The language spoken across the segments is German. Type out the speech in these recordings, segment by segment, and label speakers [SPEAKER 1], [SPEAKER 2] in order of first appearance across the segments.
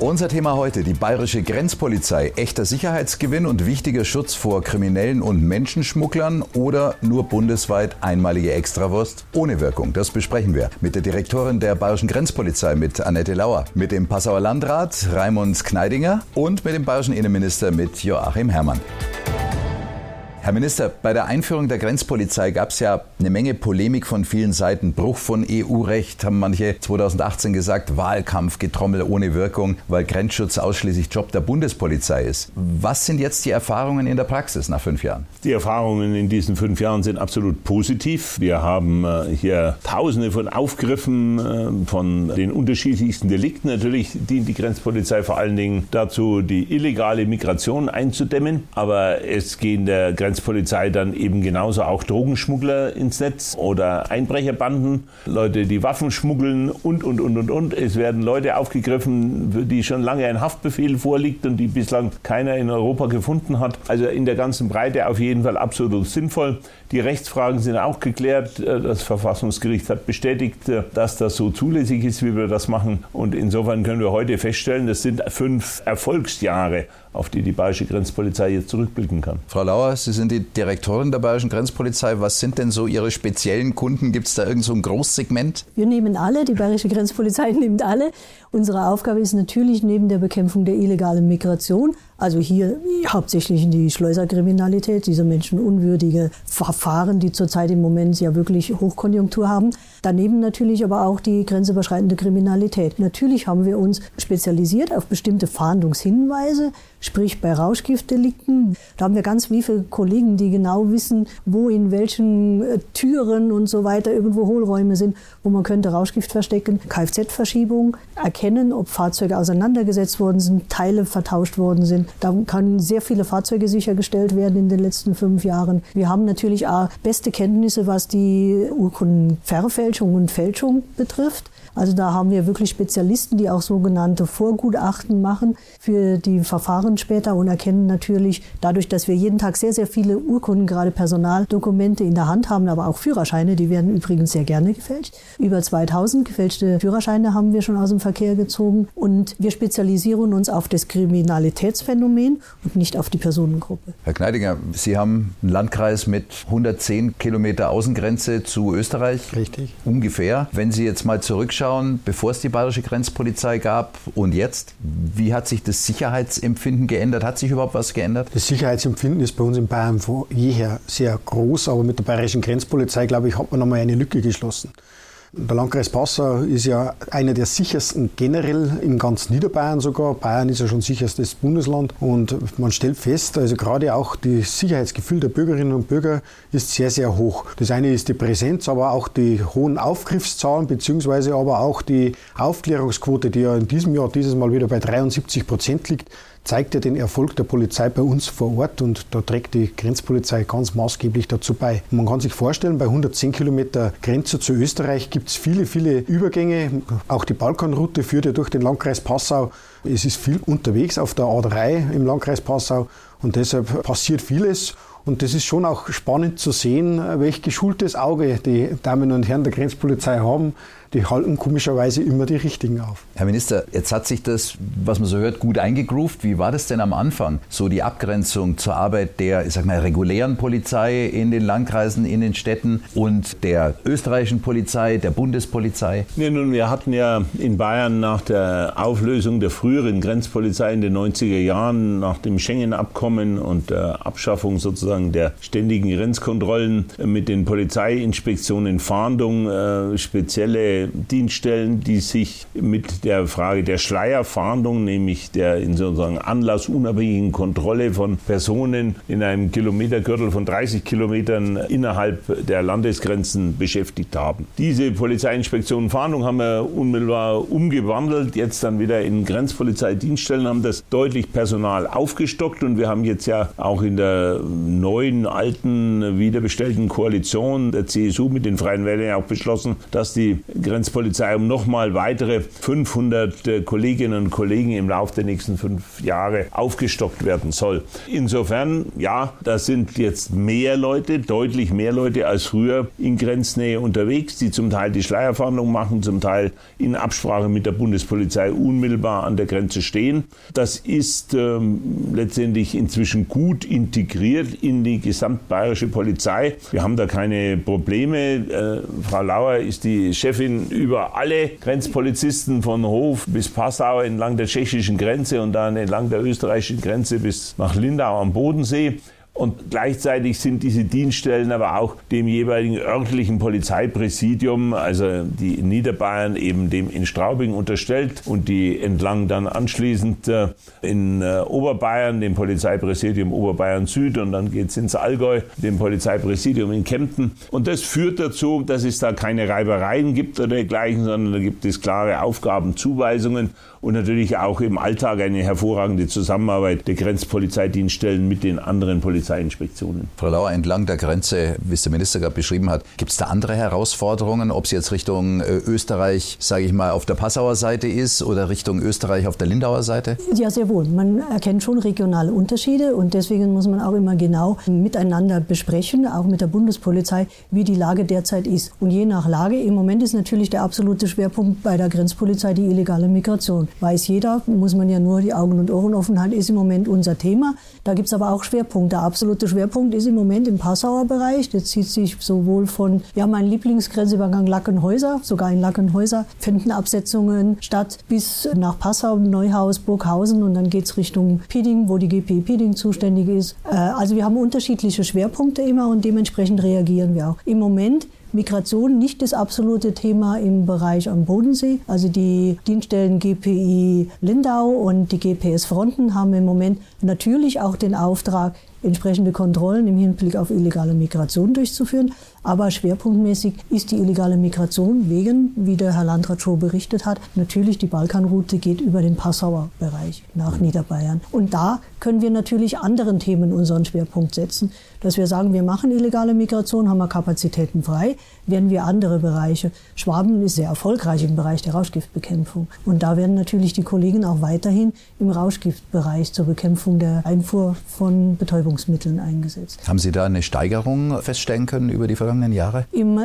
[SPEAKER 1] Unser Thema heute, die bayerische Grenzpolizei. Echter Sicherheitsgewinn und wichtiger Schutz vor Kriminellen und Menschenschmugglern oder nur bundesweit einmalige Extrawurst ohne Wirkung? Das besprechen wir mit der Direktorin der bayerischen Grenzpolizei, mit Annette Lauer, mit dem Passauer Landrat Raimund Kneidinger und mit dem bayerischen Innenminister mit Joachim Herrmann. Herr Minister, bei der Einführung der Grenzpolizei gab es ja eine Menge Polemik von vielen Seiten. Bruch von EU-Recht, haben manche 2018 gesagt, Wahlkampfgetrommel ohne Wirkung, weil Grenzschutz ausschließlich Job der Bundespolizei ist. Was sind jetzt die Erfahrungen in der Praxis nach fünf Jahren?
[SPEAKER 2] Die Erfahrungen in diesen fünf Jahren sind absolut positiv. Wir haben äh, hier Tausende von Aufgriffen äh, von den unterschiedlichsten Delikten. Natürlich dient die Grenzpolizei vor allen Dingen dazu, die illegale Migration einzudämmen. Aber es gehen der Grenzpolizei Grenzpolizei dann eben genauso auch Drogenschmuggler ins Netz oder Einbrecherbanden, Leute, die Waffen schmuggeln und, und, und, und, und. Es werden Leute aufgegriffen, für die schon lange ein Haftbefehl vorliegt und die bislang keiner in Europa gefunden hat. Also in der ganzen Breite auf jeden Fall absolut sinnvoll. Die Rechtsfragen sind auch geklärt. Das Verfassungsgericht hat bestätigt, dass das so zulässig ist, wie wir das machen. Und insofern können wir heute feststellen, das sind fünf Erfolgsjahre auf die die Bayerische Grenzpolizei jetzt zurückblicken kann.
[SPEAKER 1] Frau Lauer, Sie sind die Direktorin der Bayerischen Grenzpolizei. Was sind denn so Ihre speziellen Kunden? Gibt es da irgend so ein Großsegment?
[SPEAKER 3] Wir nehmen alle, die Bayerische Grenzpolizei nimmt alle. Unsere Aufgabe ist natürlich neben der Bekämpfung der illegalen Migration, also hier hauptsächlich die Schleuserkriminalität, diese menschenunwürdige Verfahren, die zurzeit im Moment ja wirklich Hochkonjunktur haben. Daneben natürlich aber auch die grenzüberschreitende Kriminalität. Natürlich haben wir uns spezialisiert auf bestimmte Fahndungshinweise, sprich bei Rauschgiftdelikten. Da haben wir ganz viele Kollegen, die genau wissen, wo in welchen äh, Türen und so weiter irgendwo Hohlräume sind, wo man könnte Rauschgift verstecken. Kfz-Verschiebung, erkennen, ob Fahrzeuge auseinandergesetzt worden sind, Teile vertauscht worden sind. Da können sehr viele Fahrzeuge sichergestellt werden in den letzten fünf Jahren. Wir haben natürlich auch beste Kenntnisse, was die Urkundenverfälschung und Fälschung betrifft. Also da haben wir wirklich Spezialisten, die auch sogenannte Vorgutachten machen für die Verfahren später und erkennen natürlich dadurch, dass wir jeden Tag sehr, sehr viele Urkunden, gerade Personaldokumente in der Hand haben, aber auch Führerscheine, die werden übrigens sehr gerne gefälscht. Über 2000 gefälschte Führerscheine haben wir schon aus dem Verkehr gezogen und wir spezialisieren uns auf das Kriminalitätsphänomen und nicht auf die Personengruppe.
[SPEAKER 1] Herr Kneidinger, Sie haben einen Landkreis mit 110 Kilometer Außengrenze zu Österreich.
[SPEAKER 4] Richtig.
[SPEAKER 1] Ungefähr. Wenn Sie jetzt mal zurückschauen, zurückschauen, bevor es die bayerische Grenzpolizei gab und jetzt, wie hat sich das Sicherheitsempfinden geändert? Hat sich überhaupt was geändert?
[SPEAKER 4] Das Sicherheitsempfinden ist bei uns in Bayern von jeher sehr groß, aber mit der bayerischen Grenzpolizei, glaube ich, hat man nochmal eine Lücke geschlossen. Der Landkreis Passau ist ja einer der sichersten generell in ganz Niederbayern sogar. Bayern ist ja schon sicherstes Bundesland und man stellt fest, also gerade auch das Sicherheitsgefühl der Bürgerinnen und Bürger ist sehr, sehr hoch. Das eine ist die Präsenz, aber auch die hohen Aufgriffszahlen beziehungsweise aber auch die Aufklärungsquote, die ja in diesem Jahr dieses Mal wieder bei 73 Prozent liegt zeigt ja den Erfolg der Polizei bei uns vor Ort und da trägt die Grenzpolizei ganz maßgeblich dazu bei. Man kann sich vorstellen, bei 110 Kilometer Grenze zu Österreich gibt es viele, viele Übergänge. Auch die Balkanroute führt ja durch den Landkreis Passau. Es ist viel unterwegs auf der A3 im Landkreis Passau und deshalb passiert vieles. Und das ist schon auch spannend zu sehen, welch geschultes Auge die Damen und Herren der Grenzpolizei haben, die halten komischerweise immer die richtigen auf.
[SPEAKER 1] Herr Minister, jetzt hat sich das, was man so hört, gut eingegroovt. Wie war das denn am Anfang? So die Abgrenzung zur Arbeit der, ich sag mal, regulären Polizei in den Landkreisen, in den Städten und der österreichischen Polizei, der Bundespolizei?
[SPEAKER 2] Ja, nun, wir hatten ja in Bayern nach der Auflösung der früheren Grenzpolizei in den 90er Jahren, nach dem Schengen-Abkommen und der Abschaffung sozusagen der ständigen Grenzkontrollen mit den Polizeiinspektionen Fahndung, äh, spezielle Dienststellen, die sich mit der Frage der Schleierfahndung, nämlich der in sozusagen anlassunabhängigen Kontrolle von Personen in einem Kilometergürtel von 30 Kilometern innerhalb der Landesgrenzen beschäftigt haben. Diese Polizeiinspektion Fahndung haben wir unmittelbar umgewandelt, jetzt dann wieder in Grenzpolizeidienststellen, haben das deutlich Personal aufgestockt und wir haben jetzt ja auch in der neuen, alten, wiederbestellten Koalition der CSU mit den Freien Wählern auch beschlossen, dass die Grenzpolizei um nochmal weitere 500 äh, Kolleginnen und Kollegen im Laufe der nächsten fünf Jahre aufgestockt werden soll. Insofern, ja, da sind jetzt mehr Leute, deutlich mehr Leute als früher in Grenznähe unterwegs, die zum Teil die Schleierfahndung machen, zum Teil in Absprache mit der Bundespolizei unmittelbar an der Grenze stehen. Das ist ähm, letztendlich inzwischen gut integriert in die gesamtbayerische Polizei. Wir haben da keine Probleme. Äh, Frau Lauer ist die Chefin über alle Grenzpolizisten von Hof bis Passau entlang der tschechischen Grenze und dann entlang der österreichischen Grenze bis nach Lindau am Bodensee. Und gleichzeitig sind diese Dienststellen aber auch dem jeweiligen örtlichen Polizeipräsidium, also die in Niederbayern eben dem in Straubing unterstellt und die entlang dann anschließend äh, in äh, Oberbayern, dem Polizeipräsidium Oberbayern Süd und dann geht es ins Allgäu, dem Polizeipräsidium in Kempten. Und das führt dazu, dass es da keine Reibereien gibt oder dergleichen, sondern da gibt es klare Aufgabenzuweisungen und natürlich auch im Alltag eine hervorragende Zusammenarbeit der Grenzpolizeidienststellen mit den anderen Polizeiinspektionen.
[SPEAKER 1] Frau Lauer, entlang der Grenze, wie es der Minister gerade beschrieben hat, gibt es da andere Herausforderungen, ob es jetzt Richtung äh, Österreich, sage ich mal, auf der Passauer Seite ist oder Richtung Österreich auf der Lindauer Seite?
[SPEAKER 3] Ja, sehr wohl. Man erkennt schon regionale Unterschiede und deswegen muss man auch immer genau miteinander besprechen, auch mit der Bundespolizei, wie die Lage derzeit ist. Und je nach Lage, im Moment ist natürlich der absolute Schwerpunkt bei der Grenzpolizei die illegale Migration weiß jeder, muss man ja nur die Augen und Ohren offen halten, ist im Moment unser Thema. Da gibt es aber auch Schwerpunkte. Der absolute Schwerpunkt ist im Moment im Passauer Bereich. Der zieht sich sowohl von, ja, mein Lieblingsgrenzübergang Lackenhäuser, sogar in Lackenhäuser finden Absetzungen statt, bis nach Passau, Neuhaus, Burghausen und dann geht es Richtung Pieding, wo die GPI Pieding zuständig ist. Äh, also wir haben unterschiedliche Schwerpunkte immer und dementsprechend reagieren wir auch. Im Moment Migration nicht das absolute Thema im Bereich am Bodensee. Also die Dienststellen GPI Lindau und die GPS Fronten haben im Moment natürlich auch den Auftrag, entsprechende Kontrollen im Hinblick auf illegale Migration durchzuführen. Aber schwerpunktmäßig ist die illegale Migration wegen, wie der Herr Landrat schon berichtet hat, natürlich die Balkanroute geht über den Passauer Bereich nach Niederbayern. Und da können wir natürlich anderen Themen unseren Schwerpunkt setzen, dass wir sagen, wir machen illegale Migration, haben wir Kapazitäten frei, werden wir andere Bereiche. Schwaben ist sehr erfolgreich im Bereich der Rauschgiftbekämpfung. Und da werden natürlich die Kollegen auch weiterhin im Rauschgiftbereich zur Bekämpfung der Einfuhr von Betäubungsmitteln eingesetzt.
[SPEAKER 1] Haben Sie da eine Steigerung feststellen können über die vergangenen Jahre?
[SPEAKER 3] Im äh,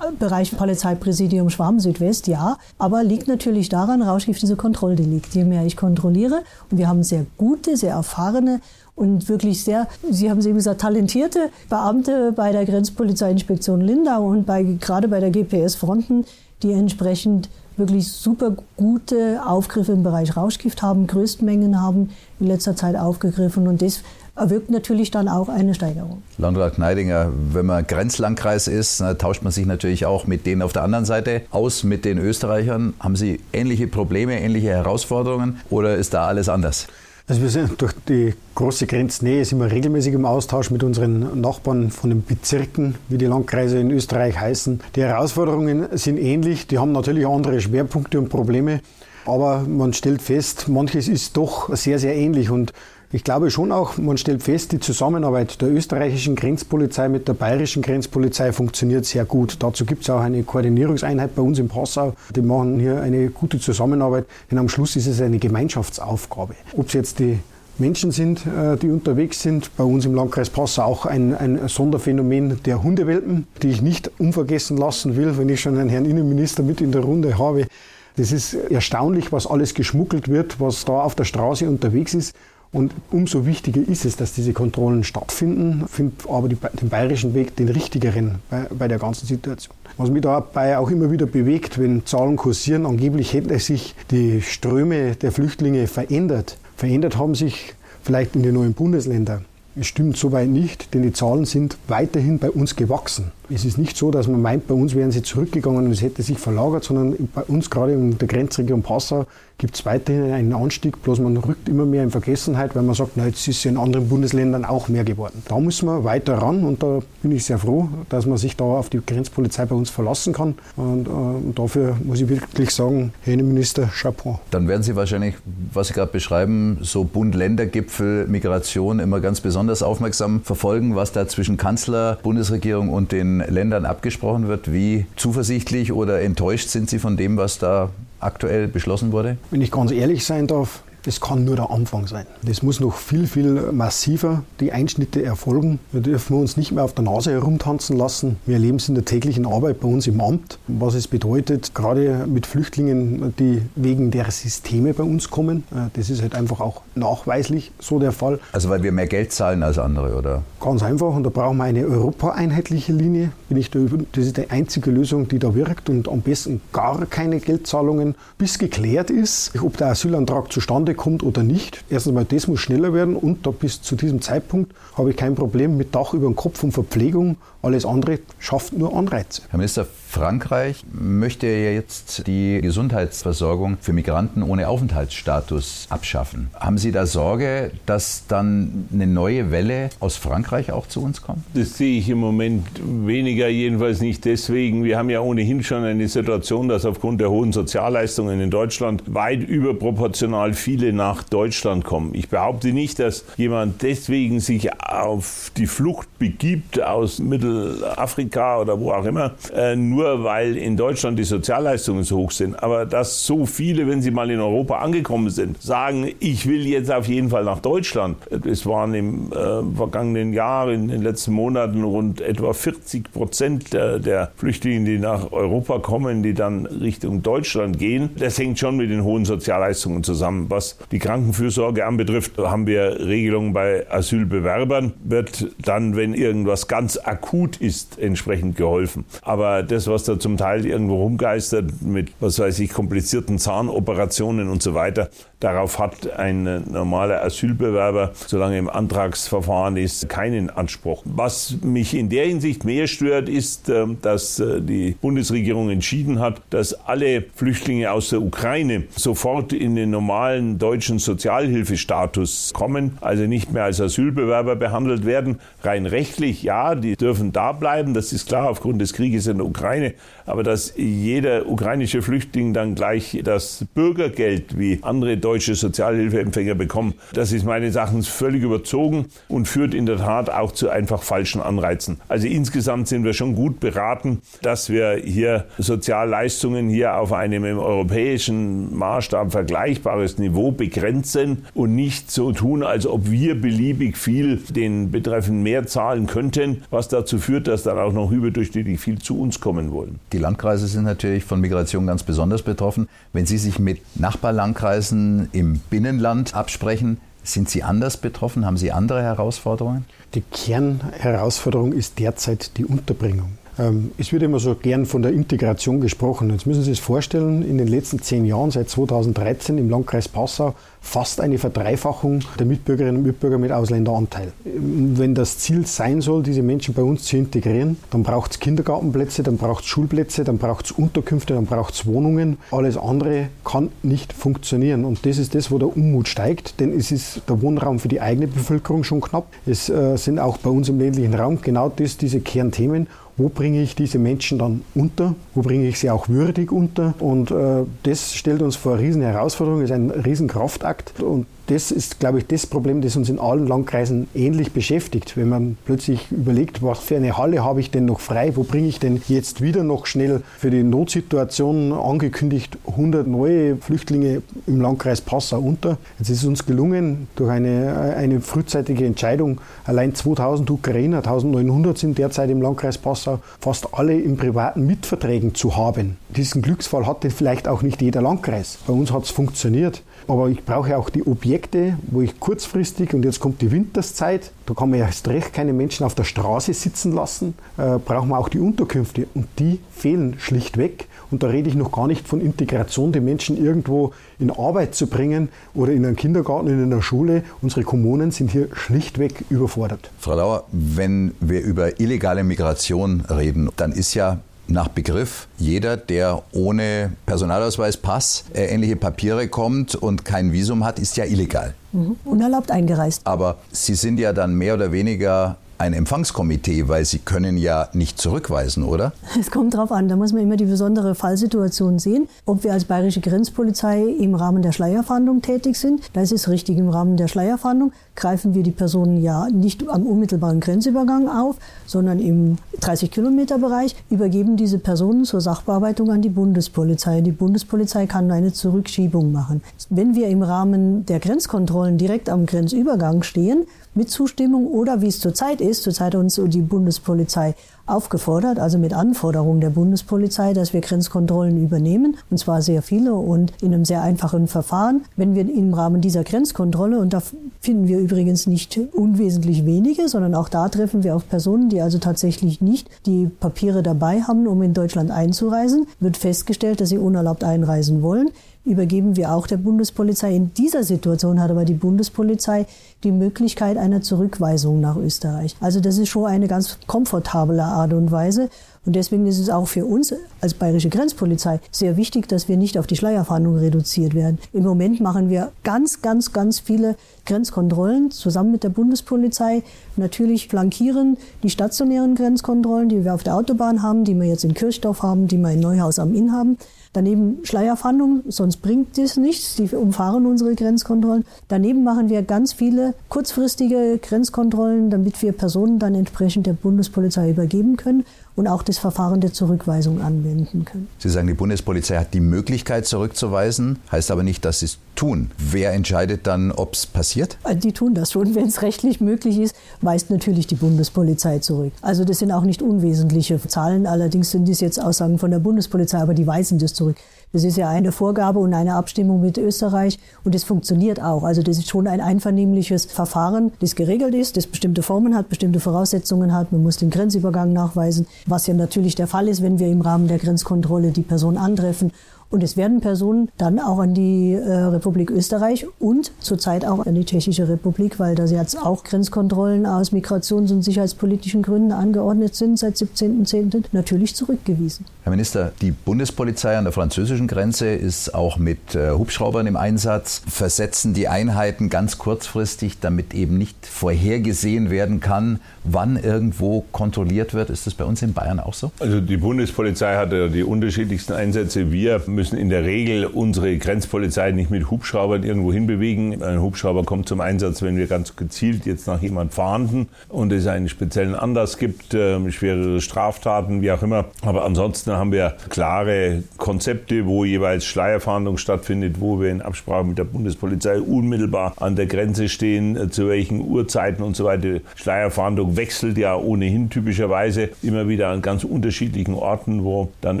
[SPEAKER 3] Bereich Polizeipräsidium Schwaben Südwest ja, aber liegt natürlich daran, Rauschgift ist ein Kontrolldelikt. Je mehr ich kontrolliere, und wir haben sehr gute, sehr erfahrene und wirklich sehr, Sie haben es eben gesagt, talentierte Beamte bei der Grenzpolizeiinspektion Lindau und bei, gerade bei der GPS Fronten, die entsprechend wirklich super gute Aufgriffe im Bereich Rauschgift haben, Größtmengen haben in letzter Zeit aufgegriffen und das erwirkt natürlich dann auch eine Steigerung.
[SPEAKER 1] Landrat Kneidinger, wenn man Grenzlandkreis ist, tauscht man sich natürlich auch mit denen auf der anderen Seite aus, mit den Österreichern. Haben Sie ähnliche Probleme, ähnliche Herausforderungen oder ist da alles anders?
[SPEAKER 4] Also wir sind durch die große Grenznähe sind wir regelmäßig im Austausch mit unseren Nachbarn von den Bezirken, wie die Landkreise in Österreich heißen. Die Herausforderungen sind ähnlich, die haben natürlich andere Schwerpunkte und Probleme, aber man stellt fest, manches ist doch sehr, sehr ähnlich und ich glaube schon auch, man stellt fest, die Zusammenarbeit der österreichischen Grenzpolizei mit der bayerischen Grenzpolizei funktioniert sehr gut. Dazu gibt es auch eine Koordinierungseinheit bei uns in Passau. Die machen hier eine gute Zusammenarbeit, denn am Schluss ist es eine Gemeinschaftsaufgabe. Ob es jetzt die Menschen sind, äh, die unterwegs sind. Bei uns im Landkreis Passau auch ein, ein, Sonderphänomen der Hundewelpen, die ich nicht unvergessen lassen will, wenn ich schon einen Herrn Innenminister mit in der Runde habe. Das ist erstaunlich, was alles geschmuggelt wird, was da auf der Straße unterwegs ist. Und umso wichtiger ist es, dass diese Kontrollen stattfinden, finde aber die, den bayerischen Weg den richtigeren bei, bei, der ganzen Situation. Was mich dabei auch immer wieder bewegt, wenn Zahlen kursieren, angeblich hätten sich die Ströme der Flüchtlinge verändert. Verändert haben sich vielleicht in den neuen Bundesländern. Es stimmt soweit nicht, denn die Zahlen sind weiterhin bei uns gewachsen. Es ist nicht so, dass man meint, bei uns wären sie zurückgegangen und es hätte sich verlagert, sondern bei uns gerade in der Grenzregion Passau gibt es weiterhin einen Anstieg, bloß man rückt immer mehr in Vergessenheit, weil man sagt, na, jetzt ist es in anderen Bundesländern auch mehr geworden. Da müssen wir weiter ran und da bin ich sehr froh, dass man sich da auf die Grenzpolizei bei uns verlassen kann. Und, äh, und dafür muss ich wirklich sagen, Herr Innenminister, Chapeau.
[SPEAKER 1] Dann werden Sie wahrscheinlich, was Sie gerade beschreiben, so Bund-Länder-Gipfel, Migration immer ganz besonders aufmerksam verfolgen, was da zwischen Kanzler, Bundesregierung und den Ländern abgesprochen wird. Wie zuversichtlich oder enttäuscht sind Sie von dem, was da aktuell beschlossen wurde?
[SPEAKER 4] Wenn ich ganz ehrlich sein darf, das kann nur der Anfang sein. Das muss noch viel, viel massiver die Einschnitte erfolgen. Wir dürfen uns nicht mehr auf der Nase herumtanzen lassen. Wir erleben es in der täglichen Arbeit bei uns im Amt, was es bedeutet, gerade mit Flüchtlingen, die wegen der Systeme bei uns kommen. Äh, das ist halt einfach auch nachweislich so der Fall.
[SPEAKER 1] Also weil wir mehr Geld zahlen als andere, oder?
[SPEAKER 4] Ganz einfach. Und da brauchen wir eine europaeinheitliche Linie. Bin ich da, das ist die einzige Lösung, die da wirkt. Und am besten gar keine Geldzahlungen, bis geklärt ist, ob der Asylantrag zustande kommt oder nicht. Erstens mal, das muss schneller werden und da bis zu diesem Zeitpunkt habe ich kein Problem mit Dach über dem Kopf und Verpflegung. Alles andere schafft nur Anreize.
[SPEAKER 1] Herr Minister, Frankreich möchte ja jetzt die Gesundheitsversorgung für Migranten ohne Aufenthaltsstatus abschaffen. Haben Sie da Sorge, dass dann eine neue Welle aus Frankreich auch zu uns kommt?
[SPEAKER 2] Das sehe ich im Moment weniger, jedenfalls nicht deswegen. Wir haben ja ohnehin schon eine Situation, dass aufgrund der hohen Sozialleistungen in Deutschland weit überproportional viele nach Deutschland kommen. Ich behaupte nicht, dass jemand deswegen sich auf die Flucht begibt aus Mittelafrika oder wo auch immer, äh, nur weil in Deutschland die Sozialleistungen so hoch sind. Aber dass so viele, wenn sie mal in Europa angekommen sind, sagen, ich will jetzt auf jeden Fall nach Deutschland. Es waren im äh, vergangenen Jahr, in den letzten Monaten rund etwa 40 Prozent der, der Flüchtlinge, die nach Europa kommen, die dann Richtung Deutschland gehen. Das hängt schon mit den hohen Sozialleistungen zusammen. Was die Krankenfürsorge anbetrifft, haben wir Regelungen bei Asylbewerbern. Wird dann, wenn irgendwas ganz akut ist, entsprechend geholfen. Aber das, was da zum Teil irgendwo rumgeistert mit, was weiß ich, komplizierten Zahnoperationen und so weiter, darauf hat ein normaler Asylbewerber, solange im Antragsverfahren ist, keinen Anspruch. Was mich in der Hinsicht mehr stört, ist, ähm, dass äh, die Bundesregierung entschieden hat, dass alle Flüchtlinge aus der Ukraine sofort in den normalen deutschen Sozialhilfestatus kommen, also nicht mehr als Asylbewerber behandelt werden. Rein rechtlich, ja, die dürfen da bleiben, das ist klar aufgrund des Krieges in der Ukraine, aber dass jeder ukrainische Flüchtling dann gleich das Bürgergeld wie andere deutsche Sozialhilfeempfänger bekommen, das ist meines Erachtens völlig überzogen und führt in der Tat auch zu einfach falschen Anreizen. Also insgesamt sind wir schon gut beraten, dass wir hier Sozialleistungen hier auf einem im europäischen Maßstab vergleichbares Niveau begrenzen und nicht so tun, als ob wir beliebig viel den Betreffenden mehr zahlen könnten, was dazu führt, dass dann auch noch überdurchschnittlich viel zu uns kommen wollen.
[SPEAKER 1] Die Landkreise sind natürlich von Migration ganz besonders betroffen. Wenn Sie sich mit Nachbarlandkreisen im Binnenland absprechen, sind Sie anders betroffen? Haben Sie andere Herausforderungen?
[SPEAKER 4] Die Kernherausforderung ist derzeit die Unterbringung. Ähm, es wird immer so gern von der Integration gesprochen. Jetzt müssen Sie sich vorstellen, in den letzten zehn Jahren, seit 2013 im Landkreis Passau, fast eine Verdreifachung der Mitbürgerinnen und Mitbürger mit Ausländeranteil. Wenn das Ziel sein soll, diese Menschen bei uns zu integrieren, dann braucht es Kindergartenplätze, dann braucht es Schulplätze, dann braucht es Unterkünfte, dann braucht es Wohnungen. Alles andere kann nicht funktionieren. Und das ist das, wo der Unmut steigt, denn es ist der Wohnraum für die eigene Bevölkerung schon knapp. Es äh, sind auch bei uns im ländlichen Raum genau das, diese Kernthemen wo bringe ich diese Menschen dann unter, wo bringe ich sie auch würdig unter. Und äh, das stellt uns vor eine riesen Herausforderung, ist ein riesen Kraftakt. Und das ist, glaube ich, das Problem, das uns in allen Landkreisen ähnlich beschäftigt. Wenn man plötzlich überlegt, was für eine Halle habe ich denn noch frei, wo bringe ich denn jetzt wieder noch schnell für die Notsituation angekündigt 100 neue Flüchtlinge im Landkreis Passau unter. Jetzt ist es uns gelungen, durch eine, eine frühzeitige Entscheidung, allein 2000 Ukrainer, 1900 sind derzeit im Landkreis Passau, fast alle in privaten Mitverträgen zu haben. Diesen Glücksfall hatte vielleicht auch nicht jeder Landkreis. Bei uns hat es funktioniert. Aber ich brauche auch die Objekte, wo ich kurzfristig, und jetzt kommt die Winterszeit, da kann man ja erst recht keine Menschen auf der Straße sitzen lassen, äh, brauchen wir auch die Unterkünfte. Und die fehlen schlichtweg. Und da rede ich noch gar nicht von Integration, die Menschen irgendwo in Arbeit zu bringen oder in einen Kindergarten, in einer Schule. Unsere Kommunen sind hier schlichtweg überfordert.
[SPEAKER 1] Frau Lauer, wenn wir über illegale Migration reden, dann ist ja nach Begriff jeder, der ohne Personalausweis, Pass, äh, ähnliche Papiere kommt und kein Visum hat, ist ja illegal.
[SPEAKER 3] Mhm. Unerlaubt eingereist.
[SPEAKER 1] Aber Sie sind ja dann mehr oder weniger ein Empfangskomitee, weil Sie können ja nicht zurückweisen, oder?
[SPEAKER 3] Es kommt darauf an, da muss man immer die besondere Fallsituation sehen. Ob wir als bayerische Grenzpolizei im Rahmen der Schleierfahndung tätig sind, da ist richtig, im Rahmen der Schleierfahndung greifen wir die Personen ja nicht am unmittelbaren Grenzübergang auf, sondern im 30-Kilometer-Bereich, übergeben diese Personen zur Sachbearbeitung an die Bundespolizei. Die Bundespolizei kann eine Zurückschiebung machen. Wenn wir im Rahmen der Grenzkontrollen direkt am Grenzübergang stehen, mit Zustimmung oder wie es zurzeit ist, zurzeit uns die Bundespolizei aufgefordert, also mit Anforderungen der Bundespolizei, dass wir Grenzkontrollen übernehmen, und zwar sehr viele und in einem sehr einfachen Verfahren. Wenn wir im Rahmen dieser Grenzkontrolle, und da finden wir übrigens nicht unwesentlich wenige, sondern auch da treffen wir auf Personen, die also tatsächlich nicht die Papiere dabei haben, um in Deutschland einzureisen, wird festgestellt, dass sie unerlaubt einreisen wollen übergeben wir auch der Bundespolizei. In dieser Situation hat aber die Bundespolizei die Möglichkeit einer Zurückweisung nach Österreich. Also das ist schon eine ganz komfortable Art und Weise. Und deswegen ist es auch für uns als bayerische Grenzpolizei sehr wichtig, dass wir nicht auf die Schleierfahndung reduziert werden. Im Moment machen wir ganz, ganz, ganz viele Grenzkontrollen zusammen mit der Bundespolizei. Natürlich flankieren die stationären Grenzkontrollen, die wir auf der Autobahn haben, die wir jetzt in Kirchdorf haben, die wir in Neuhaus am Inn haben. Daneben Schleierfahndung, sonst bringt es nichts. Die umfahren unsere Grenzkontrollen. Daneben machen wir ganz viele kurzfristige Grenzkontrollen, damit wir Personen dann entsprechend der Bundespolizei übergeben können und auch das Verfahren der Zurückweisung anwenden können.
[SPEAKER 1] Sie sagen, die Bundespolizei hat die Möglichkeit zurückzuweisen, heißt aber nicht, dass sie es tun. Wer entscheidet dann, ob es passiert?
[SPEAKER 3] Also die tun das schon. Wenn es rechtlich möglich ist, weist natürlich die Bundespolizei zurück. Also das sind auch nicht unwesentliche Zahlen. Allerdings sind dies jetzt Aussagen von der Bundespolizei, aber die weisen das zurück. Das ist ja eine Vorgabe und eine Abstimmung mit Österreich und es funktioniert auch. Also das ist schon ein einvernehmliches Verfahren, das geregelt ist, das bestimmte Formen hat, bestimmte Voraussetzungen hat. Man muss den Grenzübergang nachweisen, was ja natürlich der Fall ist, wenn wir im Rahmen der Grenzkontrolle die Person antreffen und es werden Personen dann auch an die äh, Republik Österreich und zurzeit auch an die Tschechische Republik, weil da jetzt auch Grenzkontrollen aus Migrations- und sicherheitspolitischen Gründen angeordnet sind seit 17.10. natürlich zurückgewiesen.
[SPEAKER 1] Herr Minister, die Bundespolizei an der französischen Grenze ist auch mit äh, Hubschraubern im Einsatz, versetzen die Einheiten ganz kurzfristig, damit eben nicht vorhergesehen werden kann, wann irgendwo kontrolliert wird. Ist das bei uns in Bayern auch so?
[SPEAKER 2] Also die Bundespolizei hat ja die unterschiedlichsten Einsätze. Wir müssen in der Regel unsere Grenzpolizei nicht mit Hubschraubern irgendwo hinbewegen. Ein Hubschrauber kommt zum Einsatz, wenn wir ganz gezielt jetzt nach jemand fahnden und es einen speziellen Anlass gibt, äh, schwere Straftaten, wie auch immer. Aber ansonsten haben wir klare Konzepte, wo jeweils Schleierfahndung stattfindet, wo wir in Absprache mit der Bundespolizei unmittelbar an der Grenze stehen, äh, zu welchen Uhrzeiten und so weiter. Schleierfahndung wechselt ja ohnehin typischerweise immer wieder an ganz unterschiedlichen Orten, wo dann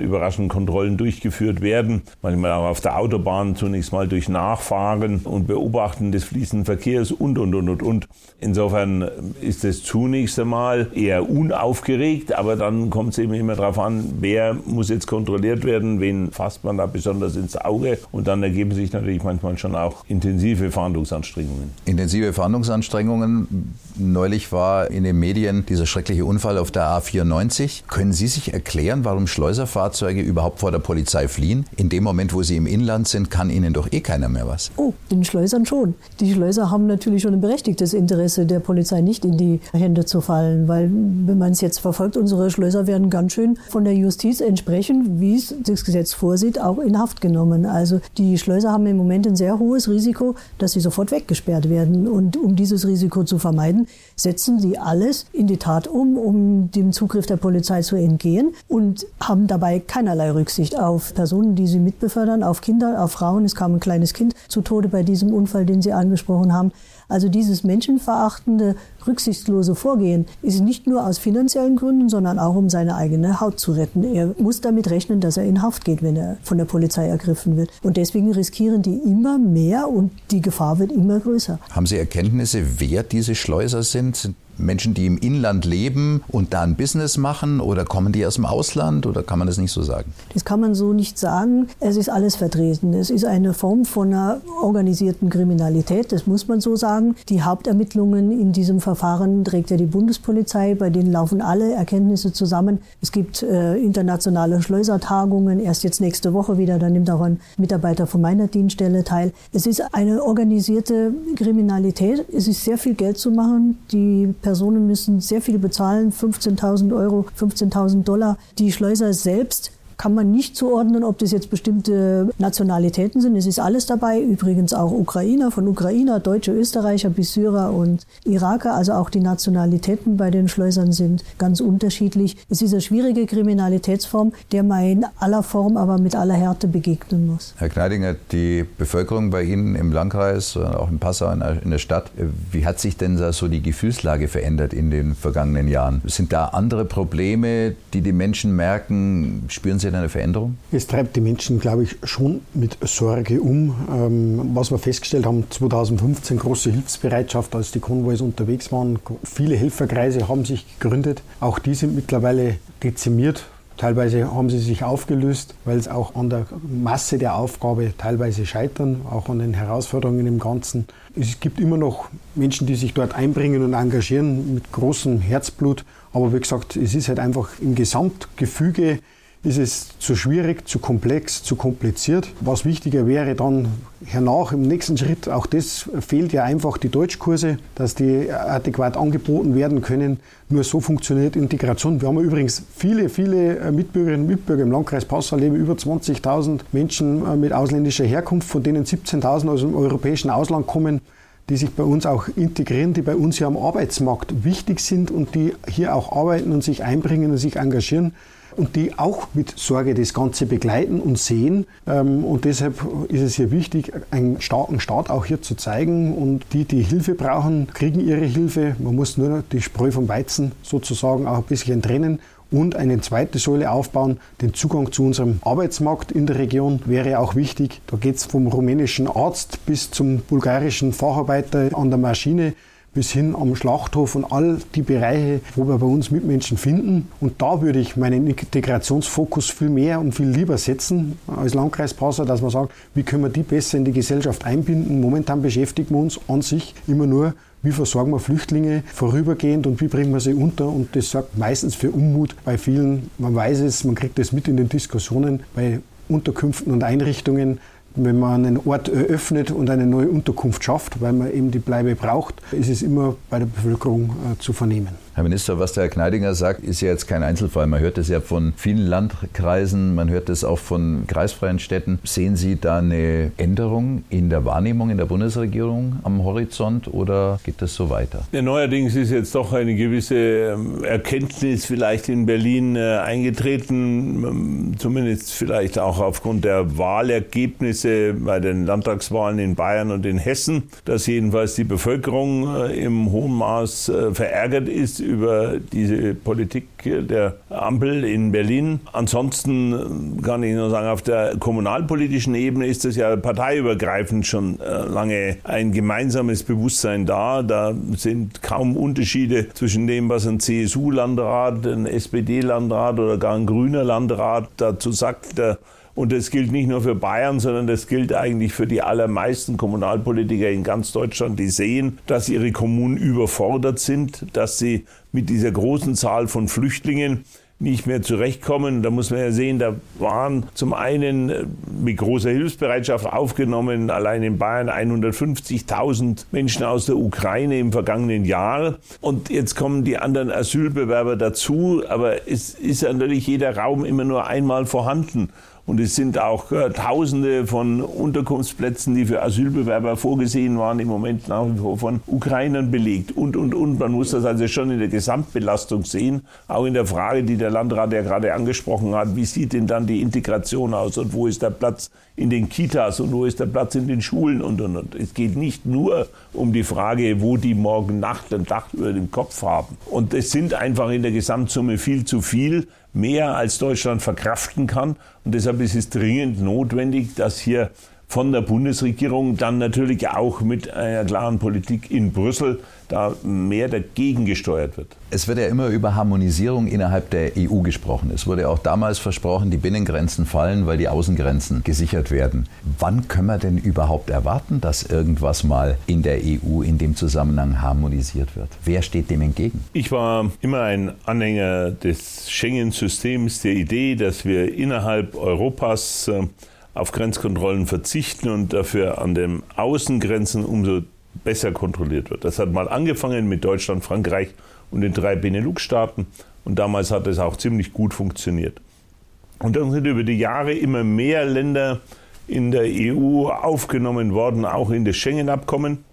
[SPEAKER 2] überraschend Kontrollen durchgeführt werden. Manchmal auch auf der Autobahn zunächst mal durch Nachfahren und Beobachten des fließenden Verkehrs und, und, und, und, und. Insofern ist es zunächst einmal eher unaufgeregt, aber dann kommt es eben immer darauf an, wer muss jetzt kontrolliert werden, wen fasst man da besonders ins Auge und dann ergeben sich natürlich manchmal schon auch intensive Fahndungsanstrengungen.
[SPEAKER 1] Intensive Fahndungsanstrengungen. Neulich war in den Medien dieser schreckliche Unfall auf der A94. Können Sie sich erklären, warum Schleuserfahrzeuge überhaupt vor der Polizei fliehen? In dem Moment, wo sie im Inland sind, kann ihnen doch eh keiner mehr was.
[SPEAKER 3] Oh, den Schleusern schon. Die Schleuser haben natürlich schon ein berechtigtes Interesse, der Polizei nicht in die Hände zu fallen, weil wenn man es jetzt verfolgt, unsere Schleuser werden ganz schön von der Justiz entsprechend, wie es das Gesetz vorsieht, auch in Haft genommen. Also die Schleuser haben im Moment ein sehr hohes Risiko, dass sie sofort weggesperrt werden. Und um dieses Risiko zu vermeiden, setzen sie alles in die Tat um, um dem Zugriff der Polizei zu entgehen und haben dabei keinerlei Rücksicht auf Personen, die sie mitbefördern, auf Kinder, auf Frauen. Es kam ein kleines Kind zu Tode bei diesem Unfall, den Sie angesprochen haben. Also dieses menschenverachtende, rücksichtslose Vorgehen ist nicht nur aus finanziellen Gründen, sondern auch um seine eigene Haut zu retten. Er muss damit rechnen, dass er in Haft geht, wenn er von der Polizei ergriffen wird. Und deswegen riskieren die immer mehr und die Gefahr wird immer größer.
[SPEAKER 1] Haben Sie Erkenntnisse, wer diese Schleuser sind? Sind Menschen, die im Inland leben und da ein Business machen oder kommen die aus dem Ausland oder kann man das nicht so sagen?
[SPEAKER 3] Das kann man so nicht sagen. Es ist alles vertreten. Es ist eine Form von einer organisierten Kriminalität, das muss man so sagen. Die Hauptermittlungen in diesem Verfahren trägt ja die Bundespolizei, bei denen laufen alle Erkenntnisse zusammen. Es gibt äh, internationale Schleusertagungen, erst jetzt nächste Woche wieder, da nimmt auch ein Mitarbeiter von meiner Dienststelle teil. Es ist eine organisierte Kriminalität, es ist sehr viel Geld zu machen, die Personen müssen sehr viel bezahlen, 15.000 Euro, 15.000 Dollar. Die Schleuser selbst kann man nicht zuordnen, ob das jetzt bestimmte Nationalitäten sind. Es ist alles dabei, übrigens auch Ukrainer, von Ukrainer, Deutsche, Österreicher bis Syrer und Iraker. Also auch die Nationalitäten bei den Schleusern sind ganz unterschiedlich. Es ist eine schwierige Kriminalitätsform, der man in aller Form, aber mit aller Härte begegnen muss.
[SPEAKER 1] Herr Kneidinger, die Bevölkerung bei Ihnen im Landkreis, auch in Passau in der Stadt, wie hat sich denn da so die Gefühlslage verändert in den vergangenen Jahren? Sind da andere Probleme, die die Menschen merken? Spüren Sie Sie eine Veränderung?
[SPEAKER 4] Es treibt die Menschen, glaube ich, schon mit Sorge um. Ähm, was wir festgestellt haben, 2015 große Hilfsbereitschaft, als die Konvois unterwegs waren. Viele Helferkreise haben sich gegründet. Auch die sind mittlerweile dezimiert. Teilweise haben sie sich aufgelöst, weil es auch an der Masse der Aufgabe teilweise scheitern, auch an den Herausforderungen im Ganzen. Es gibt immer noch Menschen, die sich dort einbringen und engagieren mit großem Herzblut. Aber wie gesagt, es ist halt einfach im Gesamtgefüge ist es zu schwierig, zu komplex, zu kompliziert. Was wichtiger wäre dann hernach im nächsten Schritt, auch das fehlt ja einfach die Deutschkurse, dass die adäquat angeboten werden können. Nur so funktioniert Integration. Wir haben übrigens viele, viele Mitbürgerinnen und Mitbürger im Landkreis Passau leben über 20.000 Menschen äh, mit ausländischer Herkunft, von denen 17.000 aus dem europäischen Ausland kommen die sich bei uns auch integrieren, die bei uns ja am Arbeitsmarkt wichtig sind und die hier auch arbeiten und sich einbringen und sich engagieren und die auch mit Sorge das Ganze begleiten und sehen. Ähm, und deshalb ist es hier wichtig, einen starken Staat auch hier zu zeigen. Und die, die Hilfe brauchen, kriegen ihre Hilfe. Man muss nur die Spreu vom Weizen sozusagen auch ein bisschen trennen und eine zweite Säule aufbauen. Den Zugang zu unserem Arbeitsmarkt in der Region wäre auch wichtig. Da geht es vom rumänischen Arzt bis zum bulgarischen Facharbeiter an der Maschine bis hin am Schlachthof und all die Bereiche, wo wir bei uns Mitmenschen finden. Und da würde ich meinen Integrationsfokus viel mehr und viel lieber setzen als Landkreispasser, dass man sagt, wie können wir die besser in die Gesellschaft einbinden. Momentan beschäftigen wir uns an sich immer nur wie versorgen wir Flüchtlinge vorübergehend und wie bringen wir sie unter. Und das sorgt meistens für Unmut bei vielen. Man weiß es, man kriegt es mit in den Diskussionen bei Unterkünften und Einrichtungen, wenn man einen Ort eröffnet und eine neue Unterkunft schafft, weil man eben die Bleibe braucht, ist es immer bei der Bevölkerung äh, zu vernehmen.
[SPEAKER 1] Herr Minister, was der Herr Kneidinger sagt, ist ja jetzt kein Einzelfall. Man hört es ja von vielen Landkreisen, man hört es auch von kreisfreien Städten. Sehen Sie da eine Änderung in der Wahrnehmung in der Bundesregierung am Horizont oder geht das so weiter?
[SPEAKER 2] Ja, neuerdings ist jetzt doch eine gewisse ähm, Erkenntnis vielleicht in Berlin äh, eingetreten, ähm, zumindest vielleicht auch aufgrund der Wahlergebnisse bei den Landtagswahlen in Bayern und in Hessen, dass jedenfalls die Bevölkerung äh, im hohen Maß äh, verärgert ist über diese Politik der Ampel in Berlin. Ansonsten kann ich nur sagen, auf der kommunalpolitischen Ebene ist es ja parteiübergreifend schon äh, lange ein gemeinsames Bewusstsein da. Da sind kaum Unterschiede zwischen dem, was ein CSU-Landrat, ein SPD-Landrat oder gar ein grüner Landrat dazu sagt. Und das gilt nicht nur für Bayern, sondern das gilt eigentlich für die allermeisten Kommunalpolitiker in ganz Deutschland, die sehen, dass ihre Kommunen überfordert sind, dass sie mit dieser großen Zahl von Flüchtlingen nicht mehr zurechtkommen. Da muss man ja sehen, da waren zum einen äh, mit großer Hilfsbereitschaft aufgenommen, allein in Bayern 150.000 Menschen aus der Ukraine im vergangenen Jahr. Und jetzt kommen die anderen Asylbewerber dazu. Aber es ist natürlich jeder Raum immer nur einmal vorhanden. Und es sind auch äh, Tausende von Unterkunftsplätzen, die für Asylbewerber vorgesehen waren, im Moment nach wie vor von Ukrainern belegt. Und, und, und. Man muss das also schon in der Gesamtbelastung sehen. Auch in der Frage, die der Landrat ja gerade angesprochen hat, wie sieht denn dann die Integration aus und wo ist der Platz in den Kitas und wo ist der Platz in den Schulen und, und, und. Es geht nicht nur um die Frage, wo die morgen Nacht ein Dach über dem Kopf haben. Und es sind einfach in der Gesamtsumme viel zu viel mehr als Deutschland verkraften kann. Und deshalb ist es dringend notwendig, dass hier von der Bundesregierung, dann natürlich auch mit einer klaren Politik in Brüssel, da mehr dagegen gesteuert wird.
[SPEAKER 1] Es wird ja immer über Harmonisierung innerhalb der EU gesprochen. Es wurde auch damals versprochen, die Binnengrenzen fallen, weil die Außengrenzen gesichert werden. Wann können wir denn überhaupt erwarten, dass irgendwas mal in der EU in dem Zusammenhang harmonisiert wird? Wer steht dem entgegen?
[SPEAKER 2] Ich war immer ein Anhänger des Schengen-Systems, der Idee, dass wir innerhalb Europas äh, auf Grenzkontrollen verzichten und dafür an den Außengrenzen umso besser kontrolliert wird. Das hat mal angefangen mit Deutschland, Frankreich und den drei Benelux-Staaten und damals hat es auch ziemlich gut funktioniert. Und dann sind über die Jahre immer mehr Länder in der EU aufgenommen worden, auch in das Schengen-Abkommen.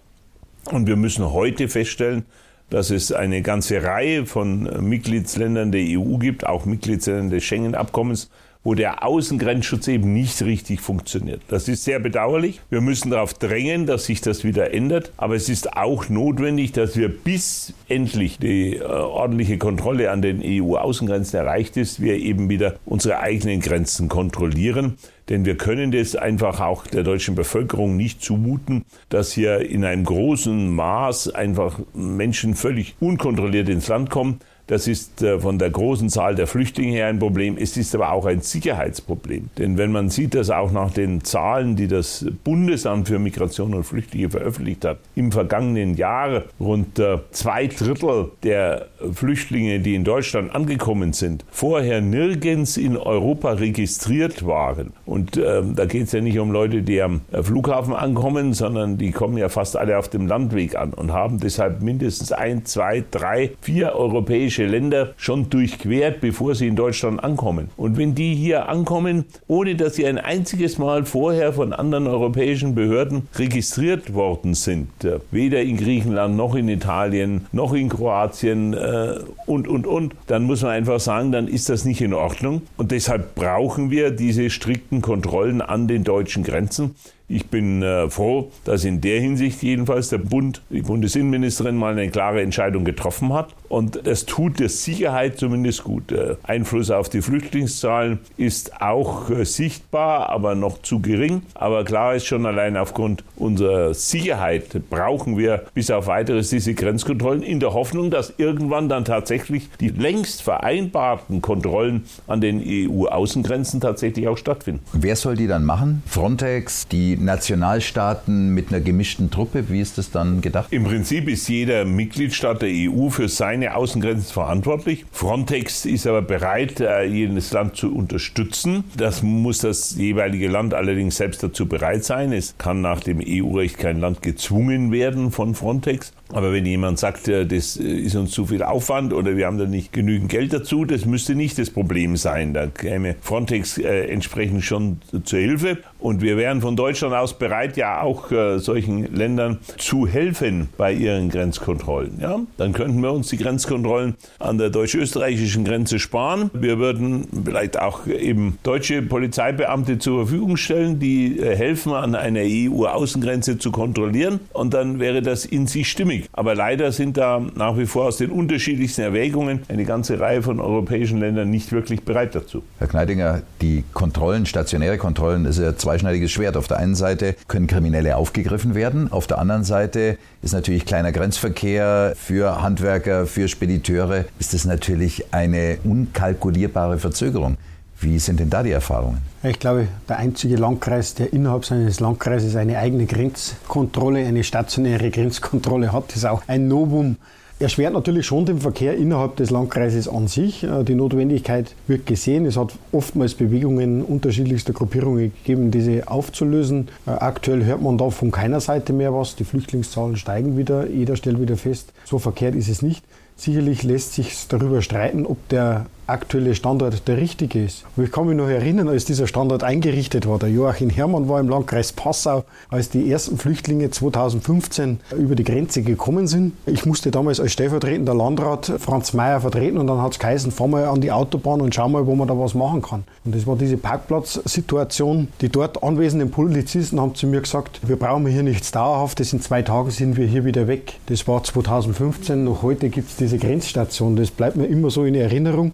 [SPEAKER 2] Und wir müssen heute feststellen, dass es eine ganze Reihe von Mitgliedsländern der EU gibt, auch Mitgliedsländern des Schengen-Abkommens, wo der Außengrenzschutz eben nicht richtig funktioniert. Das ist sehr bedauerlich. Wir müssen darauf drängen, dass sich das wieder ändert. Aber es ist auch notwendig, dass wir bis endlich die äh, ordentliche Kontrolle an den EU-Außengrenzen erreicht ist, wir eben wieder unsere eigenen Grenzen kontrollieren. Denn wir können das einfach auch der deutschen Bevölkerung nicht zumuten, dass hier in einem großen Maß einfach Menschen völlig unkontrolliert ins Land kommen. Das ist äh, von der großen Zahl der Flüchtlinge her ein Problem. Es ist aber auch ein Sicherheitsproblem. Denn wenn man sieht, dass auch nach den Zahlen, die das Bundesamt für Migration und Flüchtlinge veröffentlicht hat, im vergangenen Jahr rund äh, zwei Drittel der Flüchtlinge, die in Deutschland angekommen sind, vorher nirgends in Europa registriert waren. Und äh, da geht es ja nicht um Leute, die am Flughafen ankommen, sondern die kommen ja fast alle auf dem Landweg an und haben deshalb mindestens ein, zwei, drei, vier europäische europäische Länder schon durchquert, bevor sie in Deutschland ankommen. Und wenn die hier ankommen, ohne dass sie ein einziges Mal vorher von anderen europäischen Behörden registriert worden sind, äh, weder in Griechenland noch in Italien noch in Kroatien äh, und, und, und, dann muss man einfach sagen, dann ist das nicht in Ordnung. Und deshalb brauchen wir diese strikten Kontrollen an den deutschen Grenzen. Ich bin äh, froh, dass in der Hinsicht jedenfalls der Bund, die Bundesinnenministerin mal eine klare Entscheidung getroffen hat. Und das tut der Sicherheit zumindest gut. Der Einfluss auf die Flüchtlingszahlen ist auch äh, sichtbar, aber noch zu gering. Aber klar ist schon allein aufgrund unserer Sicherheit brauchen wir bis auf weiteres diese Grenzkontrollen in der Hoffnung, dass irgendwann dann tatsächlich die längst vereinbarten Kontrollen an den EU-Außengrenzen tatsächlich auch stattfinden.
[SPEAKER 1] Wer soll die dann machen? Frontex, die Nationalstaaten mit einer gemischten Truppe? Wie ist das dann gedacht?
[SPEAKER 2] Im Prinzip ist jeder Mitgliedstaat der EU für seine Außengrenzen verantwortlich. Frontex ist aber bereit, äh, jedes Land zu unterstützen. Das muss das jeweilige Land allerdings selbst dazu bereit sein. Es kann nach dem EU-Recht kein Land gezwungen werden von Frontex. Aber wenn jemand sagt, äh, das äh, ist uns zu viel Aufwand oder wir haben da nicht genügend Geld dazu, das müsste nicht das Problem sein. Da käme Frontex entsprechend schon zur Hilfe. Und wir wären von Deutschland aus bereit, ja auch äh, solchen Ländern zu helfen bei ihren Grenzkontrollen. Ja? Dann könnten wir uns die Grenzkontrollen an der deutsch-österreichischen Grenze sparen. Wir würden vielleicht auch eben deutsche Polizeibeamte zur Verfügung stellen, die äh, helfen, an einer EU-Außengrenze zu kontrollieren. Und dann wäre das in sich stimmig. Aber leider sind da nach wie vor aus den unterschiedlichsten Erwägungen eine ganze Reihe von europäischen Ländern nicht wirklich bereit dazu.
[SPEAKER 1] Herr Kneidinger, die Kontrollen, stationäre Kontrollen, ist ja zweischneidiges Schwert. Auf der einen Seite können Kriminelle aufgegriffen werden, auf der anderen Seite ist natürlich kleiner Grenzverkehr für Handwerker, für Spediteure, ist das natürlich eine unkalkulierbare Verzögerung. Wie sind denn da die Erfahrungen?
[SPEAKER 4] Ich glaube, der einzige Landkreis, der innerhalb seines Landkreises eine eigene Grenzkontrolle, eine stationäre Grenzkontrolle hat, ist auch ein Novum erschwert natürlich schon den Verkehr innerhalb des Landkreises an sich. Äh, die Notwendigkeit wird gesehen. Es hat oftmals Bewegungen unterschiedlichster Gruppierungen gegeben, diese aufzulösen. Äh, aktuell hört man da von keiner Seite mehr was. Die Flüchtlingszahlen steigen wieder. Jeder stellt wieder fest, so verkehrt ist es nicht. Sicherlich lässt sich darüber streiten, ob der aktuelle Standort der richtige ist. Aber ich kann mich noch erinnern, als dieser Standort eingerichtet war. Der Joachim Herrmann war im Landkreis Passau, als die ersten Flüchtlinge 2015 über die Grenze gekommen sind. Ich musste damals als stellvertretender Landrat Franz Mayer vertreten und dann hat es geheißen, fahr mal an die Autobahn und schau mal, wo man da was machen kann. Und das war diese Parkplatzsituation. Die dort anwesenden Polizisten haben zu mir gesagt, wir brauchen hier nichts Dauerhaftes, in zwei Tagen sind wir hier wieder weg. Das war 2015, noch heute gibt es diese Grenzstation. Das bleibt mir immer so in Erinnerung.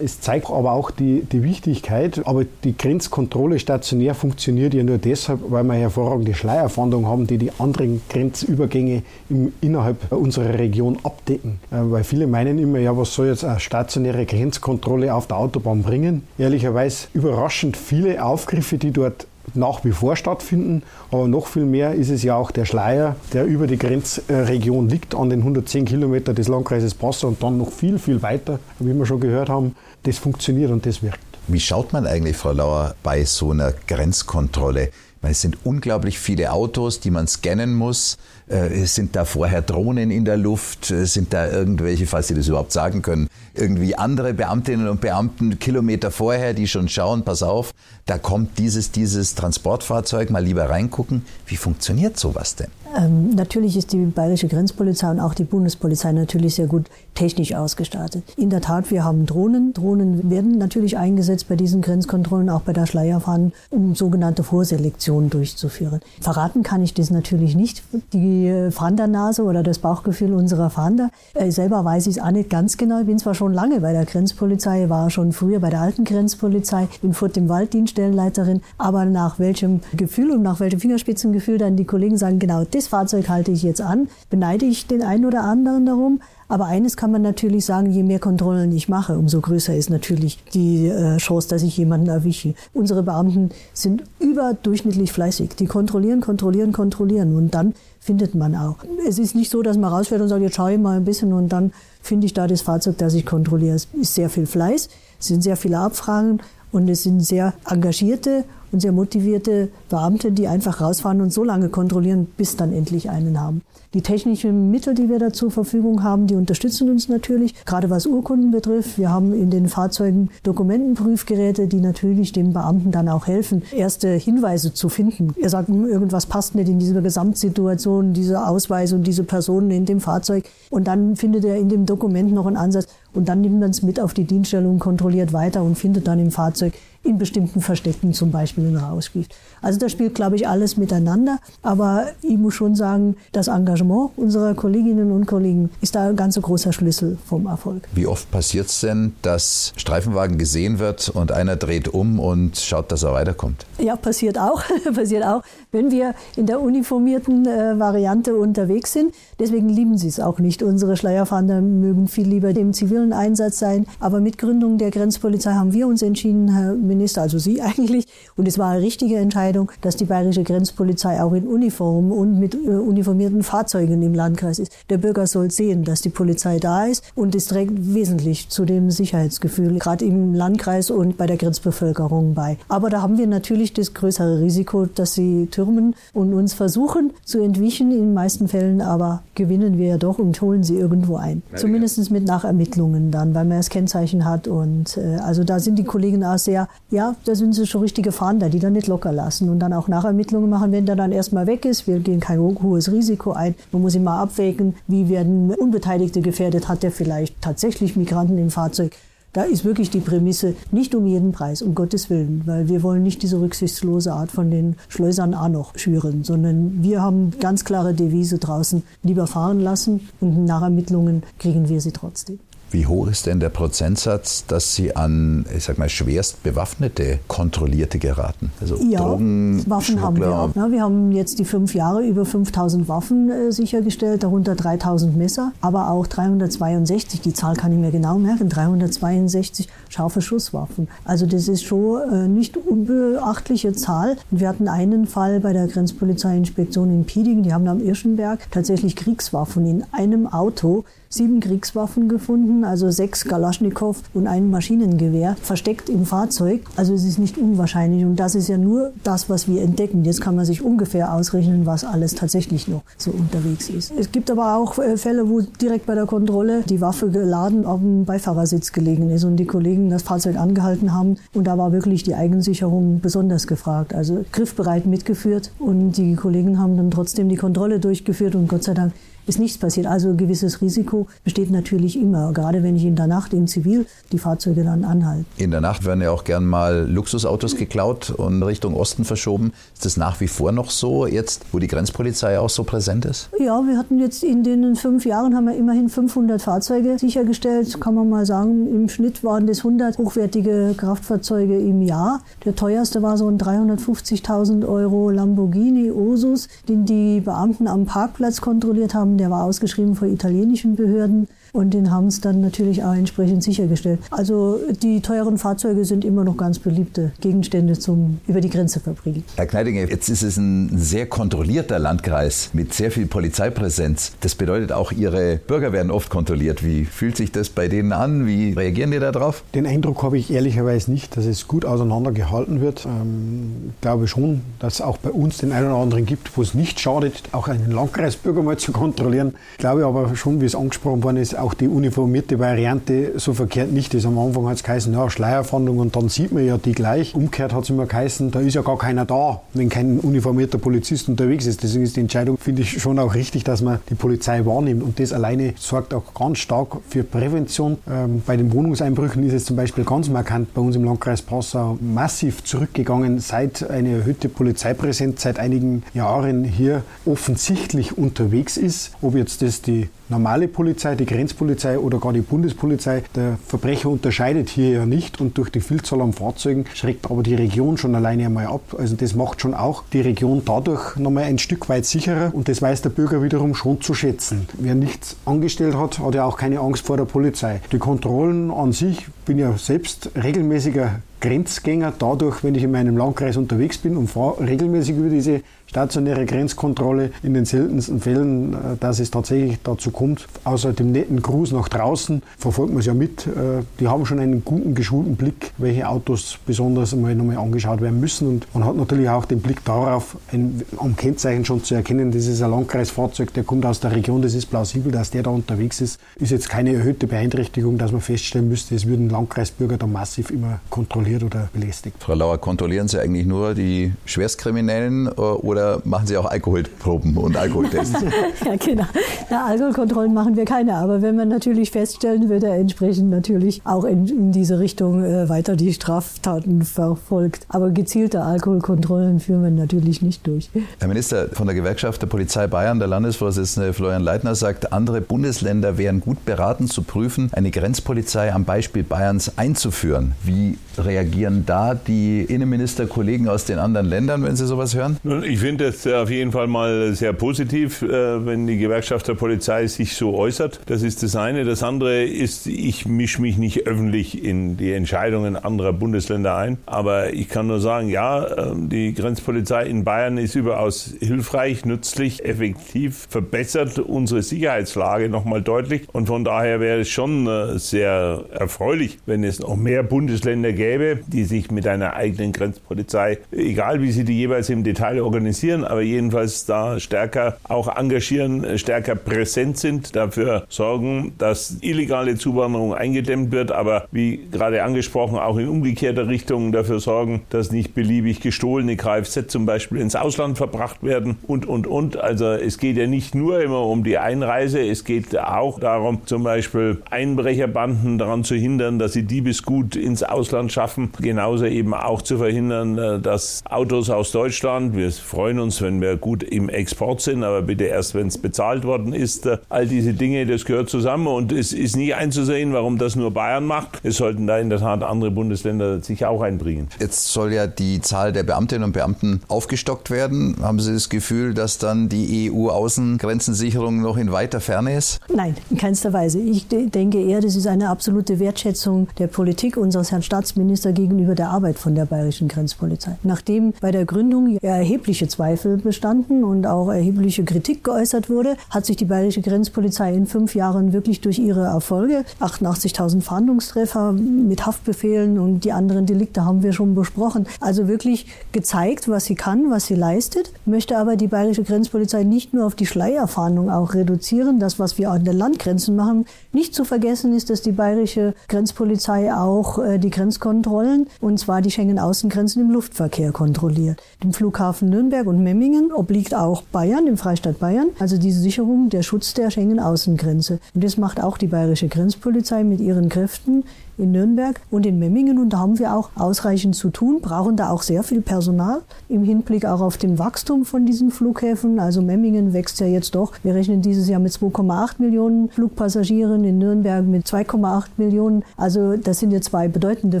[SPEAKER 4] Es zeigt aber auch die, die Wichtigkeit. Aber die Grenzkontrolle stationär funktioniert ja nur deshalb, weil wir hervorragende Schleierfahndung haben, die die anderen Grenzübergänge im, innerhalb unserer Region abdecken. Äh, weil viele meinen immer, ja, was soll jetzt eine stationäre Grenzkontrolle auf der Autobahn bringen? Ehrlicherweise überraschend viele Aufgriffe, die dort nach wie vor stattfinden. Aber noch viel mehr ist es ja auch der Schleier, der über die Grenzregion liegt, an den 110 Kilometern des Landkreises Passau und dann noch viel, viel weiter, wie wir schon gehört haben. Das funktioniert und das wirkt.
[SPEAKER 1] Wie schaut man eigentlich, Frau Lauer, bei so einer Grenzkontrolle? Meine, es sind unglaublich viele Autos, die man scannen muss. Äh, sind da vorher Drohnen in der Luft? Äh, sind da irgendwelche, falls Sie das überhaupt sagen können, irgendwie andere Beamtinnen und Beamten Kilometer vorher, die schon schauen, pass auf, da kommt dieses, dieses Transportfahrzeug, mal lieber reingucken. Wie funktioniert sowas denn?
[SPEAKER 3] Ähm, natürlich ist die bayerische Grenzpolizei und auch die Bundespolizei natürlich sehr gut technisch ausgestattet. In der Tat, wir haben Drohnen. Drohnen werden natürlich eingesetzt bei diesen Grenzkontrollen, auch bei der Schleierfahndung, um sogenannte Vorselektionen durchzuführen. Verraten kann ich das natürlich nicht. Die Fahndernase oder das Bauchgefühl unserer Fahnder. Äh, selber weiß ich es auch nicht ganz genau. Ich bin zwar schon lange bei der Grenzpolizei, war schon früher bei der alten Grenzpolizei, bin Furt im Wald Dienststellenleiterin, aber nach welchem Gefühl und nach welchem Fingerspitzengefühl dann die Kollegen sagen, genau das Fahrzeug halte ich jetzt an, beneide ich den einen oder anderen darum. Aber eines kann man natürlich sagen, je mehr Kontrollen ich mache, umso größer ist natürlich die äh, Chance, dass ich jemanden erwische. Unsere Beamten sind überdurchschnittlich fleißig. Die kontrollieren, kontrollieren, kontrollieren und dann findet man auch. Es ist nicht so, dass man rausfährt und sagt, jetzt schaue ich mal ein bisschen und dann finde ich da das Fahrzeug, das ich kontrolliere. Es ist sehr viel Fleiß, es sind sehr viele Abfragen und es sind sehr engagierte und sehr motivierte Beamte, die einfach rausfahren und so lange kontrollieren, bis dann endlich einen haben. Die technischen Mittel, die wir da zur Verfügung haben, die unterstützen uns natürlich, gerade was Urkunden betrifft. Wir haben in den Fahrzeugen Dokumentenprüfgeräte, die natürlich dem Beamten dann auch helfen, erste Hinweise zu finden. Er sagt, hm, irgendwas passt nicht in dieser Gesamtsituation, diese Ausweis und diese Personen in dem Fahrzeug. Und dann findet er in dem Dokument noch einen Ansatz und dann nimmt man es mit auf die Dienststellung, kontrolliert weiter und findet dann im Fahrzeug in bestimmten Verstecken zum Beispiel in Rauschgift. Also da spielt, glaube ich, alles miteinander. Aber ich muss schon sagen, das Engagement unserer Kolleginnen und Kollegen ist da ein ganz großer Schlüssel vom Erfolg.
[SPEAKER 1] Wie oft passiert es denn, dass Streifenwagen gesehen wird und einer dreht um und schaut, dass er weiterkommt?
[SPEAKER 3] Ja, passiert auch. passiert auch, wenn wir in der uniformierten äh, Variante unterwegs sind. Deswegen lieben sie es auch nicht. Unsere Schleierfahnder mögen viel lieber im zivilen Einsatz sein. Aber mit Gründung der Grenzpolizei haben wir uns entschieden, Herr Minister, also Sie eigentlich, und es war eine richtige Entscheidung, dass die bayerische Grenzpolizei auch in Uniform und mit äh, uniformierten Fahrzeugen im Landkreis ist. Der Bürger soll sehen, dass die Polizei da ist und es trägt wesentlich zu dem Sicherheitsgefühl, gerade im Landkreis und bei der Grenzbevölkerung bei. Aber da haben wir natürlich das größere Risiko, dass sie türmen und uns versuchen zu entwischen, in den meisten Fällen aber gewinnen wir ja doch und holen sie irgendwo ein. Zumindest mit Nachermittlungen dann, weil man das Kennzeichen hat und äh, also da sind die Kollegen auch sehr ja, da sind sie schon richtige Fahnder, die dann nicht locker lassen und dann auch Nachermittlungen machen, wenn der dann erstmal weg ist. Wir gehen kein hohes Risiko ein. Man muss immer abwägen, wie werden Unbeteiligte gefährdet. Hat der vielleicht tatsächlich Migranten im Fahrzeug? Da ist wirklich die Prämisse nicht um jeden Preis, um Gottes Willen, weil wir wollen nicht diese rücksichtslose Art von den Schleusern auch noch schüren, sondern wir haben ganz klare Devise draußen, lieber fahren lassen und nach Ermittlungen kriegen wir sie trotzdem.
[SPEAKER 1] Wie hoch ist denn der Prozentsatz, dass Sie an, ich sag mal, schwerst bewaffnete Kontrollierte geraten?
[SPEAKER 3] Also ja, Drogen, Waffen haben wir auch. Ja, wir haben jetzt die fünf Jahre über 5000 Waffen äh, sichergestellt, darunter 3000 Messer, aber auch 362, die Zahl kann ich mir genau merken, 362 scharfe Schusswaffen. Also das ist schon äh, nicht unbeachtliche Zahl. Wir hatten einen Fall bei der Grenzpolizeiinspektion in Pieding, die haben am Irschenberg tatsächlich Kriegswaffen in einem Auto sieben Kriegswaffen gefunden, also sechs Galaschnikow und ein Maschinengewehr versteckt im Fahrzeug. Also es ist nicht unwahrscheinlich und das ist ja nur das, was wir entdecken. Jetzt kann man sich ungefähr ausrechnen, was alles tatsächlich noch so unterwegs ist. Es gibt aber auch äh, Fälle, wo direkt bei der Kontrolle die Waffe geladen auf dem Beifahrersitz gelegen ist und die Kollegen das Fahrzeug angehalten haben und da war wirklich die Eigensicherung besonders gefragt. Also griffbereit mitgeführt und die Kollegen haben dann trotzdem die Kontrolle durchgeführt und Gott sei Dank ist nichts passiert. Also ein gewisses Risiko besteht natürlich immer, gerade wenn ich in der Nacht im Zivil die Fahrzeuge dann anhalte.
[SPEAKER 1] In der Nacht werden ja auch gern mal Luxusautos geklaut und Richtung Osten verschoben. Ist das nach wie vor noch so, jetzt wo die Grenzpolizei auch so präsent ist?
[SPEAKER 3] Ja, wir hatten jetzt in den fünf Jahren haben wir immerhin 500 Fahrzeuge sichergestellt. Kann man mal sagen, im Schnitt waren das 100 hochwertige Kraftfahrzeuge im Jahr. Der teuerste war so ein 350.000 Euro Lamborghini Ursus, den die Beamten am Parkplatz kontrolliert haben. Der war ausgeschrieben vor italienischen Behörden und den haben es dann natürlich auch entsprechend sichergestellt. Also die teuren Fahrzeuge sind immer noch ganz beliebte Gegenstände zum über die Grenze verbringen.
[SPEAKER 1] Herr Kneidinger, jetzt ist es ein sehr kontrollierter Landkreis mit sehr viel Polizeipräsenz. Das bedeutet auch, Ihre Bürger werden oft kontrolliert. Wie fühlt sich das bei denen an? Wie reagieren die darauf?
[SPEAKER 4] Den Eindruck habe ich ehrlicherweise nicht, dass es gut auseinandergehalten wird. Ähm, ich glaube schon, dass es auch bei uns den einen oder anderen gibt, wo es nicht schadet, auch einen Landkreisbürger mal zu kontrollieren. Ich glaube aber schon, wie es angesprochen worden ist, auch die uniformierte Variante so verkehrt nicht ist. Am Anfang hat es geheißen, ja, Schleierfahndung und dann sieht man ja die gleich. Umgekehrt hat es immer geheißen, da ist ja gar keiner da, wenn kein uniformierter Polizist unterwegs ist. Deswegen ist die Entscheidung, finde ich, schon auch richtig, dass man die Polizei wahrnimmt. Und das alleine sorgt auch ganz stark für Prävention. Ähm, bei den Wohnungseinbrüchen ist es zum Beispiel ganz markant bei uns im Landkreis Passau massiv zurückgegangen, seit eine erhöhte Polizeipräsenz seit einigen Jahren hier offensichtlich unterwegs ist. Ob jetzt das die normale Polizei, die Grenzpolizei oder gar die Bundespolizei. Der Verbrecher unterscheidet hier ja nicht und durch die Vielzahl an Fahrzeugen schreckt aber die Region schon alleine einmal ab. Also das macht schon auch die Region dadurch nochmal ein Stück weit sicherer und das weiß der Bürger wiederum schon zu schätzen. Wer nichts angestellt hat, hat ja auch keine Angst vor der Polizei. Die Kontrollen an sich, bin ja selbst regelmäßiger Grenzgänger dadurch, wenn ich in meinem Landkreis unterwegs bin und fahre regelmäßig über diese stationäre Grenzkontrolle in den seltensten Fällen, äh, dass es tatsächlich dazu kommt. Außer dem netten Gruß nach draußen verfolgt man es ja mit. Äh, die haben schon einen guten, geschulten Blick, welche Autos besonders einmal nochmal angeschaut werden müssen. Und man hat natürlich auch den Blick darauf, ein, am Kennzeichen schon zu erkennen, das ist ein Landkreisfahrzeug, der kommt aus der Region, das ist plausibel, dass der da unterwegs ist. Ist jetzt keine erhöhte Beeinträchtigung, dass man feststellen müsste, es würden Landkreisbürger da massiv immer kontrolliert oder belästigt.
[SPEAKER 1] Frau Lauer, kontrollieren Sie eigentlich nur die Schwerstkriminellen äh, oder oder machen Sie auch Alkoholproben und Alkoholtests?
[SPEAKER 3] ja, genau. Na, Alkoholkontrollen machen wir keine, aber wenn man natürlich feststellen, wird er entsprechend natürlich auch in, in diese Richtung äh, weiter die Straftaten verfolgt. Aber gezielte Alkoholkontrollen führen wir natürlich nicht durch.
[SPEAKER 1] Herr Minister, von der Gewerkschaft der Polizei Bayern, der Landesvorsitzende Florian Leitner sagt, andere Bundesländer wären gut beraten zu prüfen, eine Grenzpolizei am Beispiel Bayerns einzuführen. Wie reagieren da die Innenministerkollegen aus den anderen Ländern, wenn sie sowas hören?
[SPEAKER 2] Ich finde es auf jeden Fall mal sehr positiv, äh, wenn die Gewerkschaft der Polizei sich so äußert. Das ist das eine. Das andere ist, ich mische mich nicht öffentlich in die Entscheidungen anderer Bundesländer ein. Aber ich kann nur sagen, ja, äh, die Grenzpolizei in Bayern ist überaus hilfreich, nützlich, effektiv, verbessert unsere Sicherheitslage nochmal deutlich. Und von daher wäre es schon äh, sehr erfreulich, wenn es noch mehr Bundesländer gäbe, die sich mit einer eigenen Grenzpolizei, egal wie sie die jeweils im Detail organisieren, aber jedenfalls da stärker auch engagieren, stärker präsent sind, dafür sorgen, dass illegale Zuwanderung eingedämmt wird, aber wie gerade angesprochen, auch in umgekehrter Richtung dafür sorgen, dass nicht beliebig gestohlene Kfz zum Beispiel ins Ausland verbracht werden und, und, und. Also es geht ja nicht nur immer um die Einreise, es geht auch darum, zum Beispiel Einbrecherbanden daran zu hindern, dass sie Diebesgut ins Ausland schaffen. Genauso eben auch zu verhindern, äh, dass Autos aus Deutschland, wir freuen uns, wenn wir gut im Export sind, aber bitte erst, wenn es bezahlt worden ist. Äh, all diese Dinge, das gehört zusammen und es ist nie einzusehen, warum das nur Bayern macht. Es sollten da in der Tat andere Bundesländer sich auch einbringen.
[SPEAKER 1] Jetzt soll ja die Zahl der Beamtinnen und Beamten aufgestockt werden. Haben Sie das Gefühl, dass dann die EU-Außengrenzensicherung noch in weiter Ferne ist?
[SPEAKER 3] Nein, in keinster Weise. Ich denke eher, das ist eine absolute Wertschätzung der Politik unseres Herrn Staatsministers gegenüber der Arbeit von der bayerischen Grenzpolizei. Nachdem bei der Gründung erhebliche Zweifel bestanden und auch erhebliche Kritik geäußert wurde, hat sich die bayerische Grenzpolizei in fünf Jahren wirklich durch ihre Erfolge, 88.000 Fahndungstreffer mit Haftbefehlen und die anderen Delikte haben wir schon besprochen, also wirklich gezeigt, was sie kann, was sie leistet, möchte aber die bayerische Grenzpolizei nicht nur auf die Schleierfahndung auch reduzieren, das, was wir an den Landgrenzen machen. Nicht zu vergessen ist, dass die bayerische Grenzpolizei auch äh, die Grenzkontrollen, und zwar die Schengen-Außengrenzen im Luftverkehr kontrolliert. Im Flughafen Nürnberg und Memmingen obliegt auch Bayern, im Freistaat Bayern, also diese Sicherung, der Schutz der Schengen-Außengrenze. Und das macht auch die bayerische Grenzpolizei mit ihren Kräften in Nürnberg und in Memmingen. Und da haben wir auch ausreichend zu tun, brauchen da auch sehr viel Personal im Hinblick auch auf den Wachstum von diesen Flughäfen. Also Memmingen wächst ja jetzt doch. Wir rechnen dieses Jahr mit 2,8 Millionen Flugpassagieren, in Nürnberg mit 2,8 Millionen. Also das sind ja zwei bedeutende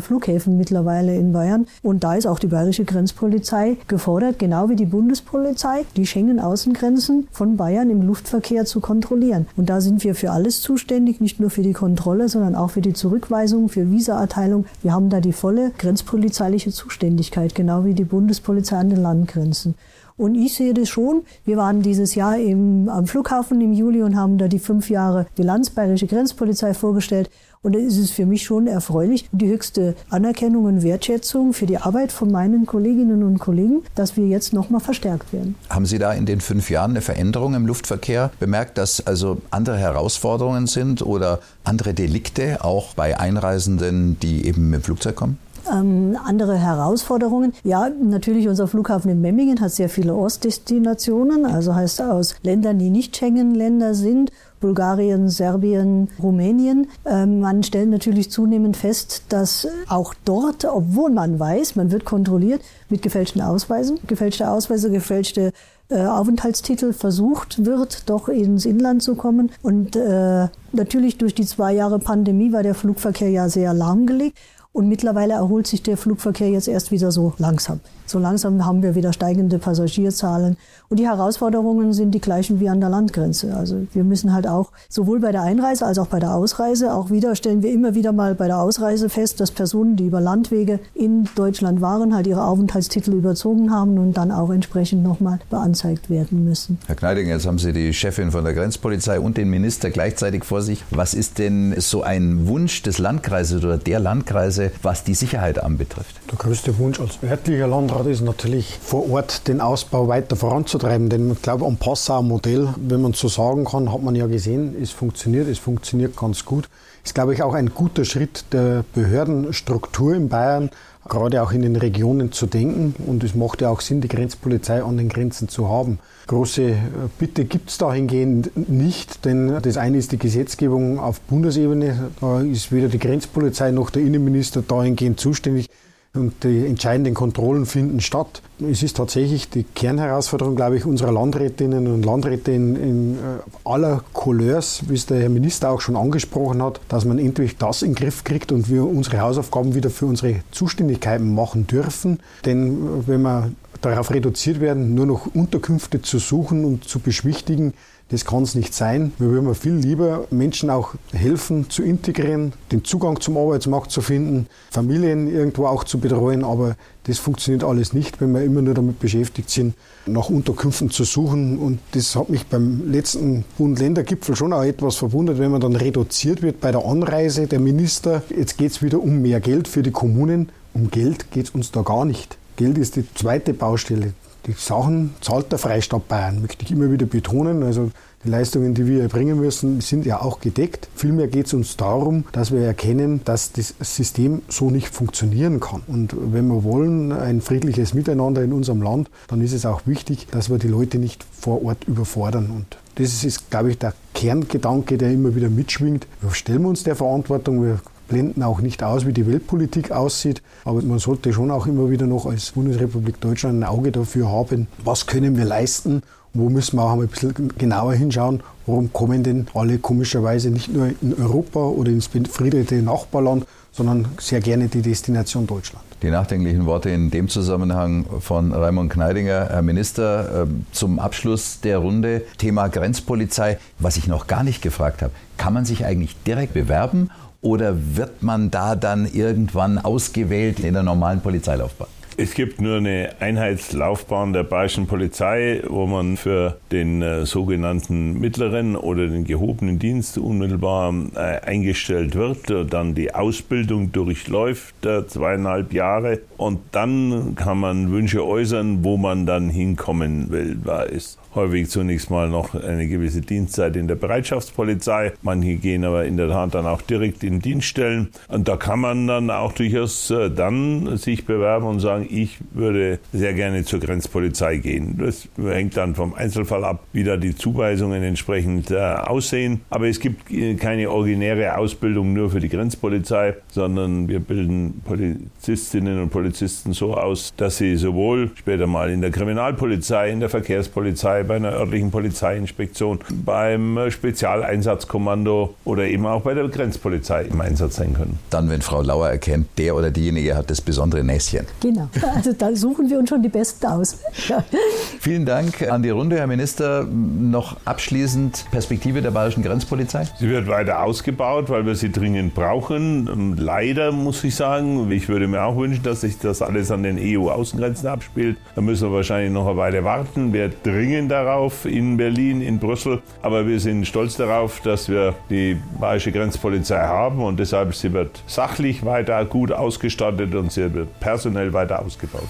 [SPEAKER 3] Flughäfen mittlerweile in Bayern. Und da ist auch die bayerische Grenzpolizei gefordert, genau wie die Bundespolizei, die Schengen-Außengrenzen von Bayern im Luftverkehr zu kontrollieren. Und da sind wir für alles zuständig, nicht nur für die Kontrolle, sondern auch für die Zurückweisung für Visaerteilung. Wir haben da die volle grenzpolizeiliche Zuständigkeit, genau wie die Bundespolizei an den Landgrenzen. Und ich sehe das schon. Wir waren dieses Jahr im, am Flughafen im Juli und haben da die fünf Jahre Bilanz Bayerische Grenzpolizei vorgestellt. Und da ist es für mich schon erfreulich, die höchste Anerkennung und Wertschätzung für die Arbeit von meinen Kolleginnen und Kollegen, dass wir jetzt nochmal verstärkt werden.
[SPEAKER 1] Haben Sie da in den fünf Jahren eine Veränderung im Luftverkehr bemerkt, dass also andere Herausforderungen sind oder andere Delikte auch bei Einreisenden, die eben mit dem Flugzeug kommen?
[SPEAKER 3] Ähm, andere Herausforderungen. Ja, natürlich unser Flughafen in Memmingen hat sehr viele Ostdestinationen, also heißt aus Ländern, die nicht Schengen-Länder sind Bulgarien, Serbien, Rumänien. Ähm, man stellt natürlich zunehmend fest, dass auch dort, obwohl man weiß, man wird kontrolliert mit gefälschten Ausweisen, gefälschte Ausweise, gefälschte äh, Aufenthaltstitel versucht wird, doch ins Inland zu kommen. Und äh, natürlich durch die zwei Jahre Pandemie war der Flugverkehr ja sehr lahmgelegt. Und mittlerweile erholt sich der Flugverkehr jetzt erst wieder so langsam. So langsam haben wir wieder steigende Passagierzahlen. Und die Herausforderungen sind die gleichen wie an der Landgrenze. Also wir müssen halt auch sowohl bei der Einreise als auch bei der Ausreise, auch wieder stellen wir immer wieder mal bei der Ausreise fest, dass Personen, die über Landwege in Deutschland waren, halt ihre Aufenthaltstitel überzogen haben und dann auch entsprechend nochmal beanzeigt werden müssen.
[SPEAKER 1] Herr Kneiding, jetzt haben Sie die Chefin von der Grenzpolizei und den Minister gleichzeitig vor sich. Was ist denn so ein Wunsch des Landkreises oder der Landkreise, was die Sicherheit anbetrifft?
[SPEAKER 4] Der größte Wunsch als örtlicher Landrat ist natürlich vor Ort den Ausbau weiter voranzutreiben treiben. Denn ich glaube, am Passauer Modell, wenn man so sagen kann, hat man ja gesehen, es funktioniert, es funktioniert ganz gut. Ist, glaube ich, auch ein guter Schritt der Behördenstruktur in Bayern, gerade auch in den Regionen zu denken. Und es macht ja auch Sinn, die Grenzpolizei an den Grenzen zu haben. Große äh, Bitte gibt es dahingehend nicht, denn das eine ist die Gesetzgebung auf Bundesebene. Da ist weder die Grenzpolizei noch der Innenminister dahingehend zuständig und die entscheidenden Kontrollen finden statt. Es ist tatsächlich die Kernherausforderung, glaube ich, unserer Landrätinnen und Landräte in, in, äh, aller Couleurs, wie es der Herr Minister auch schon angesprochen hat, dass man endlich das in den Griff kriegt und wir unsere Hausaufgaben wieder für unsere Zuständigkeiten machen dürfen. Denn äh, wenn wir darauf reduziert werden, nur noch Unterkünfte zu suchen und zu beschwichtigen, das kann es nicht sein. Wir würden viel lieber Menschen auch helfen zu integrieren, den Zugang zum Arbeitsmarkt zu finden, Familien irgendwo auch zu betreuen. Aber das funktioniert alles nicht, wenn wir immer nur damit beschäftigt sind, nach Unterkünften zu suchen. Und das hat mich beim letzten Bund-Länder-Gipfel schon auch etwas verwundert, wenn man dann reduziert wird bei der Anreise der Minister. Jetzt geht es wieder um mehr Geld für die Kommunen. Um Geld geht es uns da gar nicht. Geld ist die zweite Baustelle. Die Sachen zahlt der Freistaat Bayern, möchte ich immer wieder betonen. Also die Leistungen, die wir erbringen müssen, sind ja auch gedeckt. Vielmehr geht es uns darum, dass wir erkennen, dass das System so nicht funktionieren kann. Und wenn wir wollen, ein friedliches Miteinander in unserem Land, dann ist es auch wichtig, dass wir die Leute nicht vor Ort überfordern. Und das ist, glaube ich, der Kerngedanke, der immer wieder mitschwingt. Wir stellen uns der Verantwortung, wir blenden auch nicht aus, wie die Weltpolitik aussieht. Aber man sollte schon auch immer wieder noch als Bundesrepublik Deutschland ein Auge dafür haben, was können wir leisten wo müssen wir auch ein bisschen genauer hinschauen, warum kommen denn alle komischerweise nicht nur in Europa oder ins befriedete Nachbarland, sondern sehr gerne die Destination Deutschland.
[SPEAKER 1] Die nachdenklichen Worte in dem Zusammenhang von Raimund Kneidinger, Herr Minister, ähm, zum Abschluss der Runde. Thema Grenzpolizei, was ich noch gar nicht gefragt habe. Kann man sich eigentlich direkt bewerben oder wird man da dann irgendwann ausgewählt in der normalen Polizeilaufbahn?
[SPEAKER 2] Es gibt nur eine Einheitslaufbahn der bayerischen Polizei, wo man für den äh, sogenannten mittleren oder den gehobenen Dienst unmittelbar äh, eingestellt wird, dann die Ausbildung durchläuft, äh, zweieinhalb Jahre, und dann kann man Wünsche äußern, wo man dann hinkommen will. Ist häufig zunächst mal noch eine gewisse Dienstzeit in der Bereitschaftspolizei. Manche gehen aber in der Tat dann auch direkt in Dienststellen. Und da kann man dann auch durchaus äh, dann sich bewerben und sagen, ich würde sehr gerne zur Grenzpolizei gehen. Das hängt dann vom Einzelfall ab, wie da die Zuweisungen entsprechend äh, aussehen. Aber es gibt äh, keine originäre Ausbildung nur für die Grenzpolizei, sondern wir bilden Polizistinnen und Polizisten so aus, dass sie sowohl später mal in der Kriminalpolizei, in der Verkehrspolizei, bei einer örtlichen Polizeiinspektion, beim Spezialeinsatzkommando oder eben auch bei der Grenzpolizei im Einsatz sein können.
[SPEAKER 1] Dann, wenn Frau Lauer erkennt, der oder diejenige hat das besondere Näschen.
[SPEAKER 3] Genau, also da suchen wir uns schon die Besten aus.
[SPEAKER 1] Vielen Dank an die Runde, Herr Minister. Noch abschließend Perspektive der bayerischen Grenzpolizei?
[SPEAKER 2] Sie wird weiter ausgebaut, weil wir sie dringend brauchen. Leider muss ich sagen, ich würde mir auch wünschen, dass sich das alles an den EU-Außengrenzen abspielt. Da müssen wir wahrscheinlich noch eine Weile warten. Wir dringen darauf in Berlin, in Brüssel. Aber wir sind stolz darauf, dass wir die bayerische Grenzpolizei haben und deshalb sie wird sachlich weiter gut ausgestattet und sie wird personell weiter ausgebaut.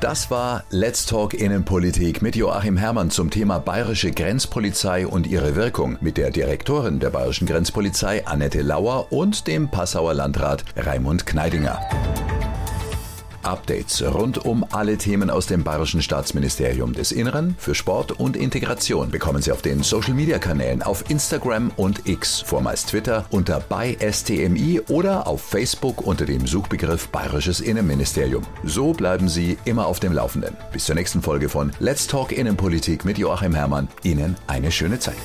[SPEAKER 1] Das war Let's Talk Innenpolitik mit Joachim Herrmann zum Thema bayerische Grenzpolizei und ihre Wirkung mit der Direktorin der bayerischen Grenzpolizei Annette Lauer und dem Passauer Landrat Raimund Kneidinger. Updates rund um alle Themen aus dem Bayerischen Staatsministerium des Inneren für Sport und Integration bekommen Sie auf den Social Media Kanälen auf Instagram und X, vormals Twitter unter bei STMI oder auf Facebook unter dem Suchbegriff Bayerisches Innenministerium. So bleiben Sie immer auf dem Laufenden. Bis zur nächsten Folge von Let's Talk Innenpolitik mit Joachim Herrmann. Ihnen eine schöne Zeit.